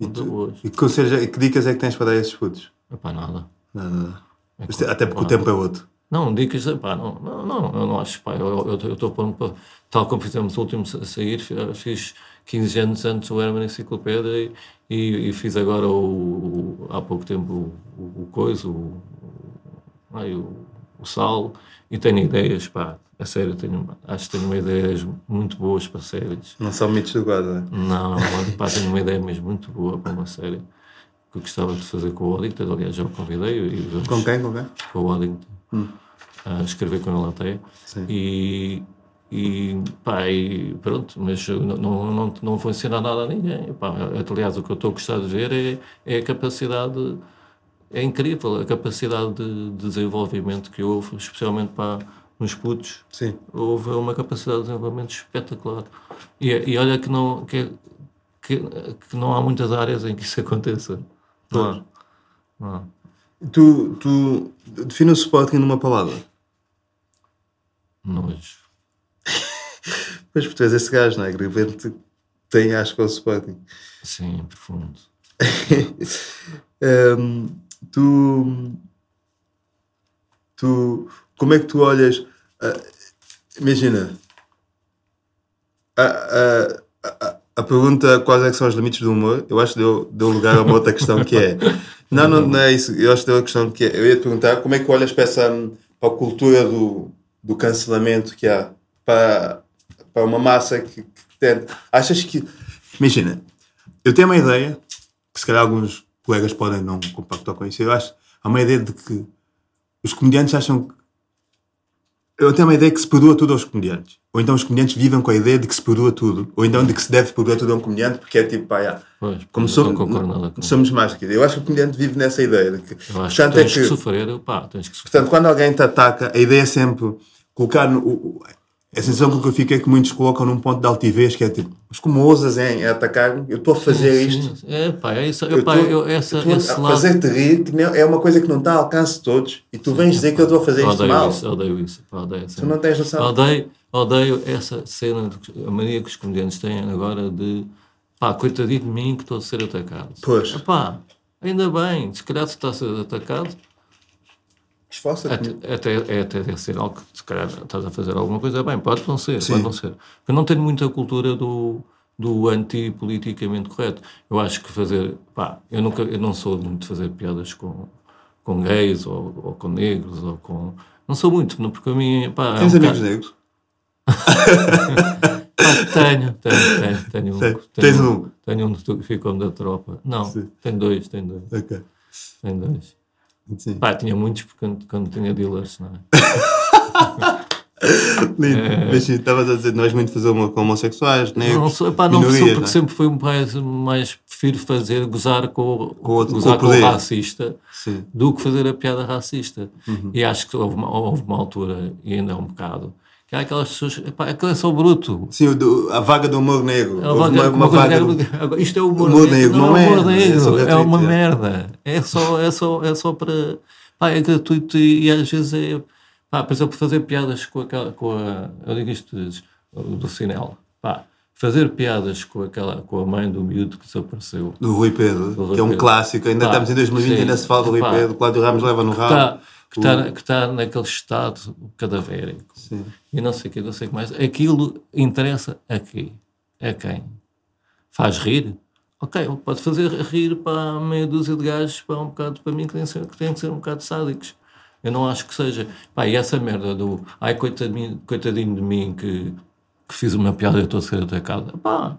Muito boas. E que, e que dicas é que tens para dar a esses putos? Epá, nada. Nada, nada. É claro, Até porque o nada. tempo é outro. Não, dicas, pá, não, não, não, eu não acho, pá, eu estou pondo para, tal como fizemos o último a sair, fi- fiz 15 anos antes o Herman Enciclopédia e, e, e fiz agora o, o- há pouco tempo o, o, o coisa, o, o, ai, o, o sal, e tenho ideias, pá, a sério, tenho, acho que tenho ideias muito boas para séries. Não são mitos do guarda. né? Não, pá, tenho uma ideia mesmo muito boa para uma série que eu gostava de fazer com o Oddington, aliás já o convidei e vamos- Com quem? Com quem? com o Waddington a escrever com ele até Sim. e, e pá, e pronto, mas não, não, não, não vou ensinar nada a ninguém pá, aliás o que eu estou a gostar de ver é, é a capacidade é incrível a capacidade de, de desenvolvimento que houve especialmente para nos putos Sim. houve uma capacidade de desenvolvimento espetacular e, e olha que não que, é- que, que não há muitas áreas em que isso aconteça não há, não há. Tu, tu define o Sporting numa palavra. nojo *laughs* Pois, porque tu és esse gajo, não é? Que de repente tem asco com o Sporting. sim, profundo *laughs* Hum, tu, tu, como é que tu olhas? ah, imagina, a, a, a, a pergunta quais é que são os limites do humor, eu acho que deu, deu lugar a uma outra questão que é. Não, não, não é isso. Eu acho que deu a questão que é. Eu ia te perguntar como é que olhas para essa para a cultura do, do cancelamento que há para, para uma massa que, que tenta. Achas que. Imagina, eu tenho uma ideia, que se calhar alguns colegas podem não compactar com isso. Eu acho. Há uma ideia de que os comediantes acham que. Eu tenho uma ideia que se perdoa tudo aos comediantes. Ou então os comediantes vivem com a ideia de que se perdoa tudo. Ou então de que se deve perdoar tudo a um comediante, porque é tipo, pá, já, Pois, como não somos, com somos mais que Eu acho que o comediante vive nessa ideia. De que, Eu acho portanto, que é tens que, que, sofrer, pá, tens que sofrer. portanto, quando alguém te ataca, a ideia é sempre colocar. No, a sensação que eu fico é que muitos colocam num ponto de altivez, que é tipo, mas como ousas em atacar-me? Eu estou a fazer Sim, isto. sim. É, pá, é isso. Eu pá, tô- eu, essa, eu esse a lado. fazer-te rir, que não- é uma coisa que não está ao alcance de todos, e tu vens dizer que eu estou a fazer Eu isto odeio mal. isso, odeio isso. Pá, odeio essa Tu não tens noção. Odeio, odeio essa cena, de, a mania que os comediantes têm agora de pá, coitadinho de mim que estou a ser atacado. Pois. Epá, ainda bem, se calhar se está a ser atacado, Esforça-te. até, até, é até sinal que se calhar estás a fazer alguma coisa bem. Pode não ser, Sim. pode não ser. Eu não tenho muita cultura do, do anti-politicamente correto. Eu acho que fazer, pá, eu, nunca, eu não sou muito de fazer piadas com, com gays ou, ou com negros ou com. Não sou muito, não, porque a mim, pá, é Tens um amigos bocado- negros? *laughs* Tenho, tenho, tenho, tenho um. Tenho Tens um? Tenho um que ficou da tropa. Não, Sim. tenho dois, tenho dois, Ok. tenho dois. Sim. Pá, tinha muitos porque quando, quando tinha dealers, não é? *laughs* Lindo. Mas sim, estavas a dizer, não és muito fazer uma com homossexuais, negros, Não sou, pá, não sou porque não é? sempre fui um mais, mais prefiro fazer, gozar com, o- Com outro- gozar com o com o racista Sim. do que fazer a piada racista. Uhum. E acho que houve uma, houve uma altura, e ainda é um bocado, que há aquelas pessoas, pá, aquilo é só bruto. Sim, do- a vaga do humor negro. É Houve uma, uma que- agora, isto é o humor, Humor negro, não, não é é, humor é, é negro, é, gratuito, uma é. merda. É só, é só, é só para. Pá, é gratuito e, e às vezes é. Pá, por exemplo, fazer piadas com aquela. Com a, eu digo isto do, do Cinel. Pá, fazer piadas com, aquela, com a mãe do miúdo que desapareceu. Do Rui Pedro, Do Rui que é um Pedro. clássico. Ainda estamos em 2020 sim. ainda se fala do Rui Pá. Pedro. Cláudio Ramos leva no Que rabo. está que O- tá, que tá naquele estado cadavérico. Sim. E não sei o que, não sei o que mais. Aquilo interessa a quê? A quem? Faz rir? Ok, pode fazer rir para meia dúzia de gajos para um bocado para mim que têm, que ser, que têm que ser um bocado sádicos. Eu não acho que seja. Pá, e essa merda do ai, coitadinho, coitadinho de mim que, que fiz uma piada e estou a ser atacado. Pá,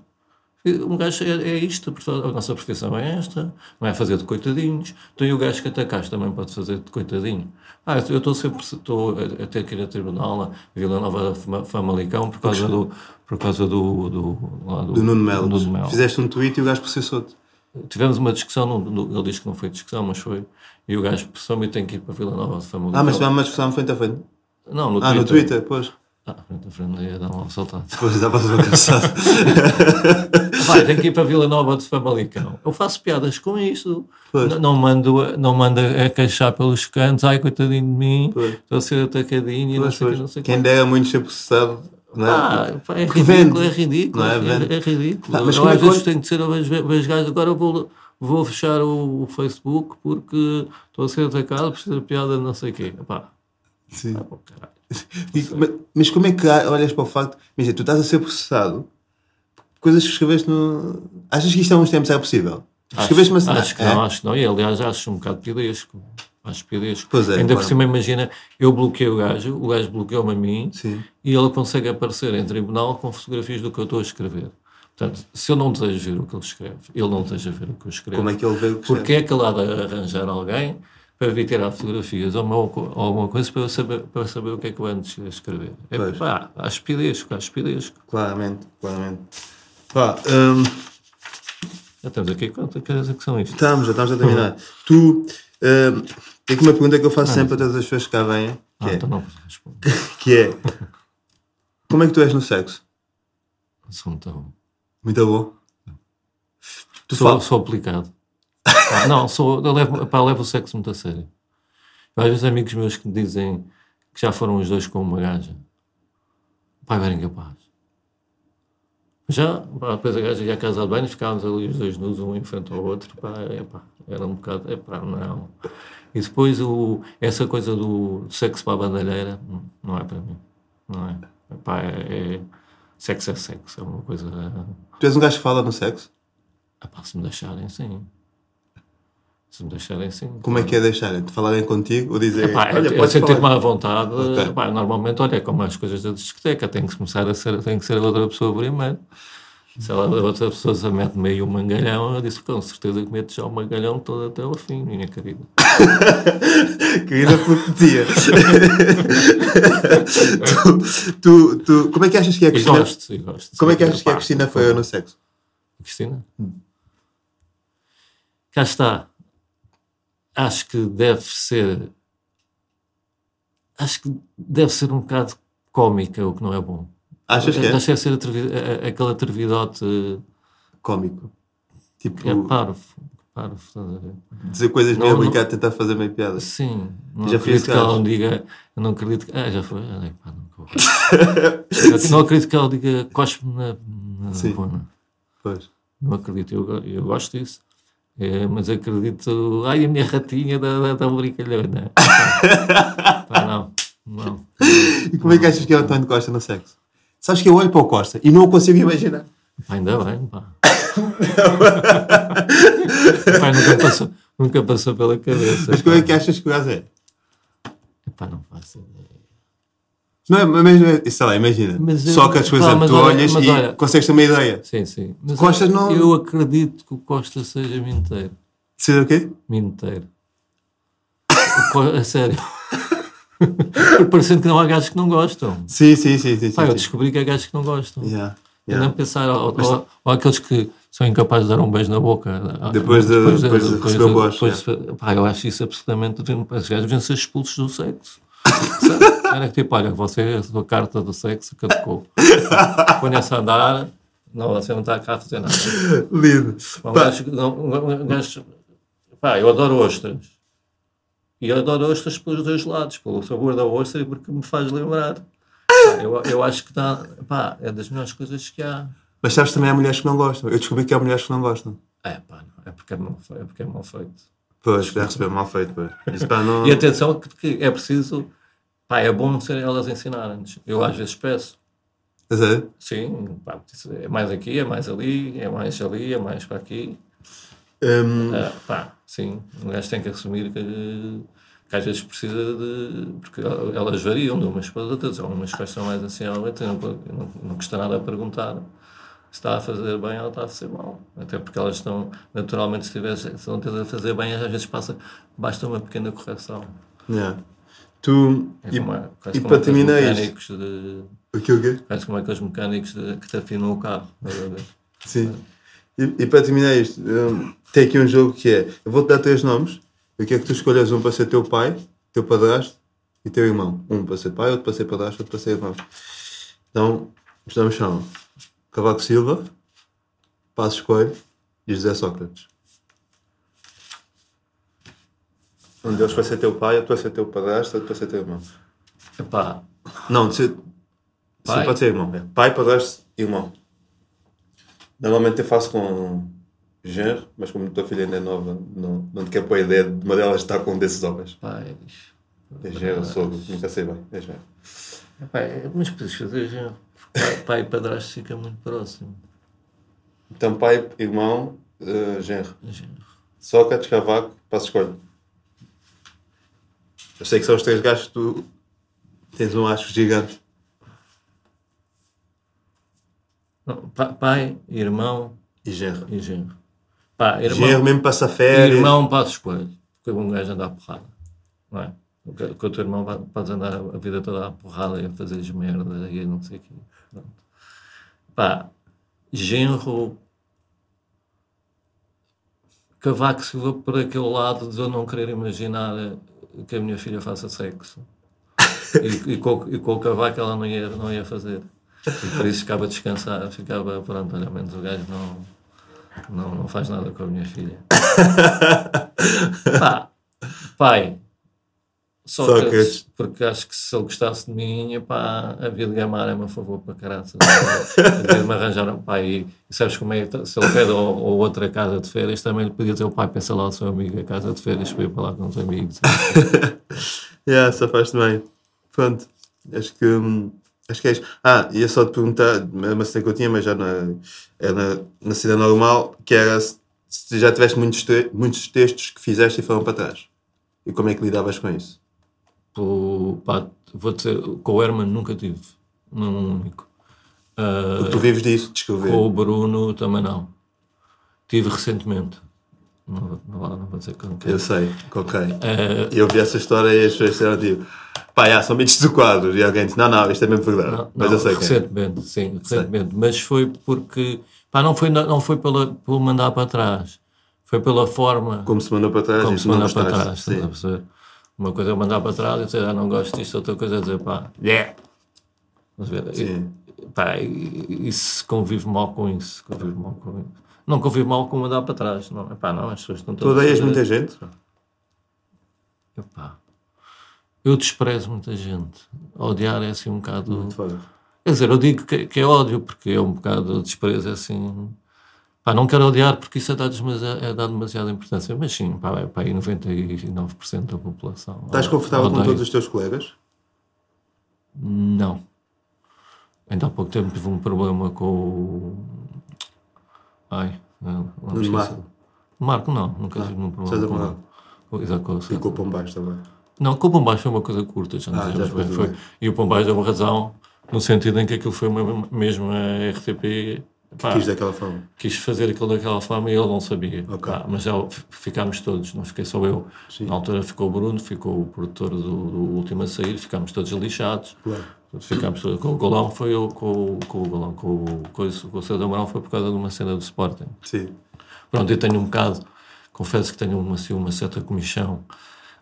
um gajo é, é isto, a nossa profissão é esta, não é fazer de coitadinhos. Então, e o gajo que atacaste também pode fazer de coitadinho. Ah, eu estou sempre estou a, a ter que ir a tribunal, a Vila Nova Famalicão, por causa do. Por causa do. Do, lá do, Do Nuno Melo. Fizeste um tweet e o gajo processou-te. Tivemos uma discussão, no- no- ele diz que não foi discussão, mas foi. E o gajo pressou-me e tem que ir para Vila Nova de Famalicão. Ah, mas tivemos uma discussão frente a frente. Não, no Ah, no Twitter, pois. Ah, a frente, ia dar um assaltado. Pois, dá para ser cansado. *laughs* Vai, tenho que ir para Vila Nova de Famalicão. Eu faço piadas com isso. Pois. Não, não mando, não mando a queixar pelos cantos. Ai, coitadinho de mim. Pois. Estou a ser atacadinho e não sei o que, não sei. Quem dera muito ser processado. Não é? Ah, pá, é ridículo, é ridículo, Não é? é, é ridículo. Ah, mas eu como é às vezes tenho que ser gajos, agora vou, vou fechar o, o Facebook porque estou a ser atacado por ser piada não sei o quê. Pá, Sim. ah. E- mas, mas como é que olhas para o facto, imagina, tu estás a ser processado por coisas que escreveste no. Achas que isto há uns tempos era possível? Escreveste uma Acho, cena. acho que É? não, acho que não. E aliás, acho um bocado pidesco. Acho pidesco. Pois é, Ainda claro. por cima, imagina, eu bloqueei o gajo, o gajo bloqueou-me a mim Sim. e ele consegue aparecer em tribunal com fotografias do que eu estou a escrever. Portanto, se eu não desejo ver o que ele escreve, ele não deseja ver o que eu escrevo. Como é que ele veio que Porque é que ele há de arranjar alguém para vir tirar fotografias ou uma- ou alguma coisa para saber, para saber o que é que eu ando a escrever? É, Pois. pá, acho pidesco, acho pidesco. Claramente, claramente. Pá, hum, Já estamos aqui, quantas coisas que são isto? estamos, já estamos a terminar. tu, hum, tem aqui uma pergunta que eu faço sempre a todas as pessoas que cá vêm, que, Ah, é, então não respondo. *laughs* que é: Como é que tu és no sexo? Sou muito bom. Muito bom. Tu Sou, sou aplicado. Ah, não, sou, eu levo, pá, levo o sexo muito a sério. Eu, às vezes amigos meus que me dizem que já foram os dois com uma gaja. Eu era incapaz. Já, pá, depois a gaja ia à casa de banho, ficávamos ali os dois nus, um em frente ao outro. Pá, é, pá, era um bocado, é pá, não. E depois o, essa coisa do sexo para a bandalheira, hum, não é para mim. Não é. Pá, é, é- sexo é sexo, é uma coisa. Tu és um gajo que fala no sexo? Ah, pá, se me deixarem, sim. Se me deixarem sim. Como é que é deixarem? De falarem contigo ou dizer, Epá, olha, podes sentir-me à vontade. Ok. Epá, normalmente, olha, é como as coisas da discoteca, tem que começar a ser, tem que ser a outra pessoa primeiro. Se ela, a outra pessoa se mete meio um mangalhão, eu disse, com certeza que metes já o mangalhão todo até ao fim, minha querida. *laughs* Querida protetia. *laughs* tu, tu, tu, como é que achas que é a Cristina? gosto, e gosto. Como é que achas que a Cristina foi no sexo? Cristina? Cá está. Acho que deve ser. Acho que deve ser um bocado cómica, o que não é bom. Achas que é? Acho que deve ser atrevi- a- a- aquele atrevidote Cómico. Tipo, é parvo. parvo dizer coisas Não, meio não- tentar fazer meio piada. Sim. Não Já acredito que ela não diga. Eu não acredito que. Ah, já foi. Ah, pá, vou. *laughs* não acredito que ela diga cospe na, na Sim. Pois. Não acredito, eu, eu gosto disso. É, mas acredito. Ai, a minha ratinha da, da, da brincalhona. *laughs* Pá, não, não. E como é que achas que é o António Costa no sexo? Sabes que eu olho para o Costa e não o consigo imaginar. Ainda bem, pá. *laughs* pá nunca, passou, nunca passou pela cabeça. Mas como é que achas que o gajo é? Pá, não faço ideia. Não é, mas sei lá, imagina. Mas eu- Sócrates, por exemplo, mas tu olha- olhas mas e olha- consegues ter uma ideia. Sim, sim. Mas Costa eu, não- eu acredito que o Costa seja minteiro. Ser o quê? Minteiro. A sério. *laughs* Porque parecendo que não há gajos que não gostam. Sim, sim, sim. sim, eu sim, sim. descobri que há gajos que não gostam. Yeah, yeah. não pensar, ou aqueles que são incapazes de dar um beijo na boca. Depois de- depois de boche, depois de- eu acho isso absolutamente. Os gajos deviam ser expulsos do sexo. Sabe? Era que tipo, olha, você, a sua carta do sexo caducou. Ponha-se a andar. Não, você não está cá a fazer nada. Lindo. Um gajo, um gajo- pá, eu adoro ostras. E eu adoro ostras pelos dois lados, pelo sabor da ostra e porque me faz lembrar. Pá, eu, eu acho que tá, pá, é das melhores coisas que há. Mas sabes também há mulheres que não gostam. Eu descobri que há mulheres que não gostam. É, pá, não, é porque é mal, é porque é mal feito. Pois, deve receber mal feito. Pois. Isso, pá, não... E atenção que, que é preciso, pá, é bom ser elas ensinarem-nos. Eu às vezes peço, sério? sim, pá, é mais aqui, é mais ali, é mais ali, é mais para aqui. Hum, Ah, pá, sim, um gajo tem que assumir que, que às vezes precisa de. Porque elas variam de umas para as outras. Há umas que são mais assim à letra, não, não, não custa nada a perguntar se está a fazer bem ou está a fazer mal. Até porque elas estão, naturalmente, se tiver, se não estiver a fazer bem, às vezes passa, basta uma pequena correção. yeah. Tu. É E, como, é- e aqueles terminar isto. mecânicos de. o quê, o quê? Quase como aqueles mecânicos de, que te afinam o carro. Sim. E, e para terminar isto, hum, tem aqui um jogo que é: eu vou-te dar três nomes, eu quero que tu escolhas um para ser teu pai, teu padrasto e teu irmão. Um para ser pai, outro para ser padrasto, outro para ser irmão. Então, os nomes são Cavaco Silva, Passos Coelho e José Sócrates. Um deles vai ser teu pai, outro vai ser teu padrasto, outro vai ser teu irmão. Epá, Não, de ser, sim, Pai? pode ser irmão. É. Pai, padrasto e irmão. Normalmente eu faço com genro, mas como a tua filha ainda é nova, não, não te quero pôr a ideia de uma delas estar com um desses homens. pais. É genro, sogro, nunca sei bem. É genro. Epá, é- mas podes fazer já. Pai, pai e padrasto fica muito próximo. Então, pai, irmão, eh, genro. Genro. Sócrates, Cavaco, passo escolho. Eu sei que são os três gajos que tu tens um acho gigante. Não, pa- pai, irmão E genro. e genro. Pá, Genro irmão, mesmo passa férias. irmão passo escolho. Porque um gajo anda à porrada. Não é? Com o teu irmão podes andar a vida toda à porrada e a fazer merda e não sei o quê. Pronto. Pá, genro. Cavaco Silva por aquele lado de eu não querer imaginar eh, que a minha filha faça sexo. E, e com, e com o cavaco ela não ia, não ia fazer. E por isso ficava descansado, ficava, pronto, olha, ao menos o gajo não, não, não faz nada com a minha filha. *laughs* Pá, pai, Sócrates, Sócrates. porque acho que se ele gostasse de mim, pá, havia de gamar-me a favor para caralho. *laughs* Me arranjar um pai. E, e sabes como é? Se ele pede ou, ou outra casa de férias, também lhe podia dizer o pai, pensa lá o seu amigo, a casa de férias, para ir para lá com os amigos. *laughs* Yeah, safaste bem. Pronto. Acho que, hum, acho que é isto. Ah, ia só te perguntar, uma cena que eu tinha, mas já na, é na, na cena normal, que era se se já tiveste muitos, te- muitos textos que fizeste e foram para trás. E como é que lidavas com isso? Pô, pá, vou dizer, com o Herman nunca tive. Não único. Porque tu vives disso, de escrever. com o Bruno também não. Tive recentemente. Não, não, não vou dizer que não quero. Eu sei, ok. Ah, E eu vi essa história e as pessoas disseram tipo, pá, já, são mitos do quadro. E alguém disse, não, não, isto é mesmo verdade. Não, Mas eu sei é. recentemente, sim, recentemente. Mas foi porque, pá, não foi, não foi pela, pelo mandar para trás, foi pela forma Como se mandou para trás como se mandar para trás. estás a perceber? Uma coisa é mandar para trás e dizer, ah, não gosto disto, outra coisa é dizer, pá, yeah. A ver? Sim. E, pá, isso convive mal com isso. Convive mal com isso. Não convive mal com mandar para trás. Não, epá, não, as pessoas estão Tu todas a odeias muita gente? Epá, eu desprezo muita gente. Odiar é assim um bocado. Muito foda. Quer dizer, eu digo que, que é ódio, porque é um bocado desprezo, é assim. Pá, não quero odiar porque isso é dar, demasiado, é dar demasiada importância, mas sim, pá, é pá, aí 99% da população. Estás confortável com todos os teus colegas? Não. Ainda há pouco tempo tive um problema com o. Ai, não. Marco. Marco, não, nunca tive um Estás a problema ele. Com- Exato, com o E com o Pombais também. Não, com o Pombais foi uma coisa curta, já não Ah, já bem. Foi, e o Pombais deu razão, no sentido em que aquilo foi uma- mesmo a RTP. Pá, Quis daquela forma. quis fazer aquilo daquela forma e ele não sabia. Ok. Pá, mas já ficámos todos, não fiquei só eu. Sim. Na altura ficou o Bruno, ficou o produtor do, do último a sair, ficámos todos lixados. Claro. Ficámos todos. Com o Golão foi eu, com, o- com o Golão, com o, com o, com o Céu Amaral foi por causa de uma cena do Sporting. Sim. Pronto, eu tenho um bocado, confesso que tenho uma, assim, uma certa comichão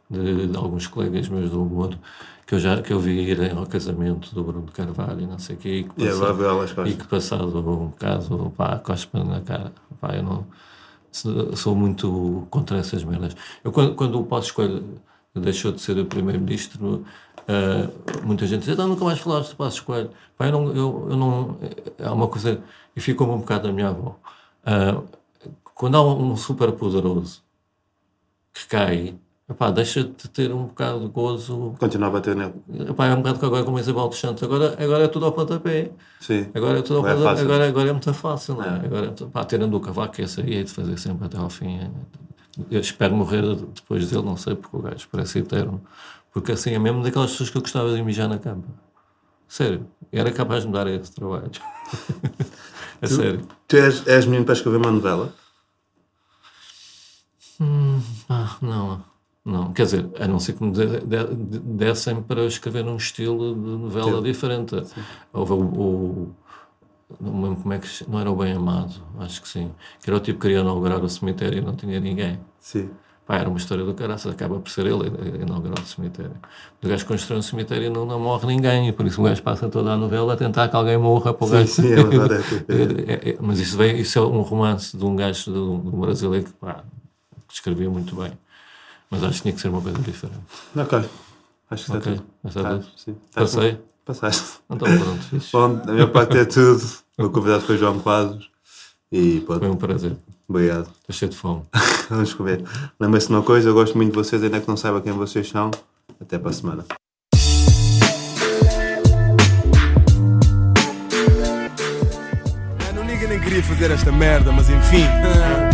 de, de alguns colegas meus do humor que eu já que eu vi irem ao casamento do Bruno de Carvalho e não sei o quê, e que, E passado, elas e que passado um bocado, pá, cospa na cara. Pá, eu não sou muito contra essas merdas. Eu, quando, quando o Passos Coelho deixou de ser o primeiro-ministro, ah, muita gente dizia, "Então, nunca mais falaste do Passos Coelho. Pá, eu não, eu, eu não, é uma coisa, e ficou-me um bocado da minha avó. Ah, quando há um, um super poderoso que cai, epá, deixa de ter um bocado de gozo. Continua a bater nele. Epá, é um bocado que agora como a Isabel dos Santos, agora, agora é tudo ao pontapé. Sim. Agora é tudo ao Agora é pontapé. fácil. Agora, agora é muito fácil, não é? Agora, é pá, tirando o cavaco, esse aí é de fazer sempre até ao fim. é- Eu espero morrer depois dele, não sei, porque o gajo parece eterno. Porque assim é mesmo daquelas pessoas que eu gostava de mijar na cama. Sério, era capaz de me dar esse trabalho. *laughs* é sério. Tu és, és menino para escrever uma novela? Ah, não, não. Quer dizer, a não ser que me de- de- de- dessem para escrever um estilo de novela diferente. Houve o, o- Não lembro como é que. Não era o Bem Amado, acho que sim. Que era o tipo que queria inaugurar o cemitério e não tinha ninguém. Sim. Pá, era uma história do caraças, acaba por ser ele a inaugurar o cemitério. O gajo constrói um cemitério e não, não morre ninguém, e por isso o gajo passa toda a novela a tentar que alguém morra para o Sim, gajo. sim, é verdade. é *laughs* tipo- É, é, mas isso, vem, isso é um romance de um gajo, de um, de um brasileiro que, pá, que escrevia muito bem. Mas acho que tinha que ser uma coisa diferente. Ok. Acho que está Ok, tudo. está Tá, tudo. sim. Tá Passei? Passaste. Então pronto, fixe. Bom, da minha parte é tudo. O convidado foi João Quadros. E Foi pronto, um prazer. obrigado. Estou cheio de fome. *laughs* Vamos comer. Lembra-se de uma coisa, eu gosto muito de vocês, ainda que não saiba quem vocês são. Até para a semana. Mano, o nigga nem queria fazer esta merda, mas enfim. *laughs*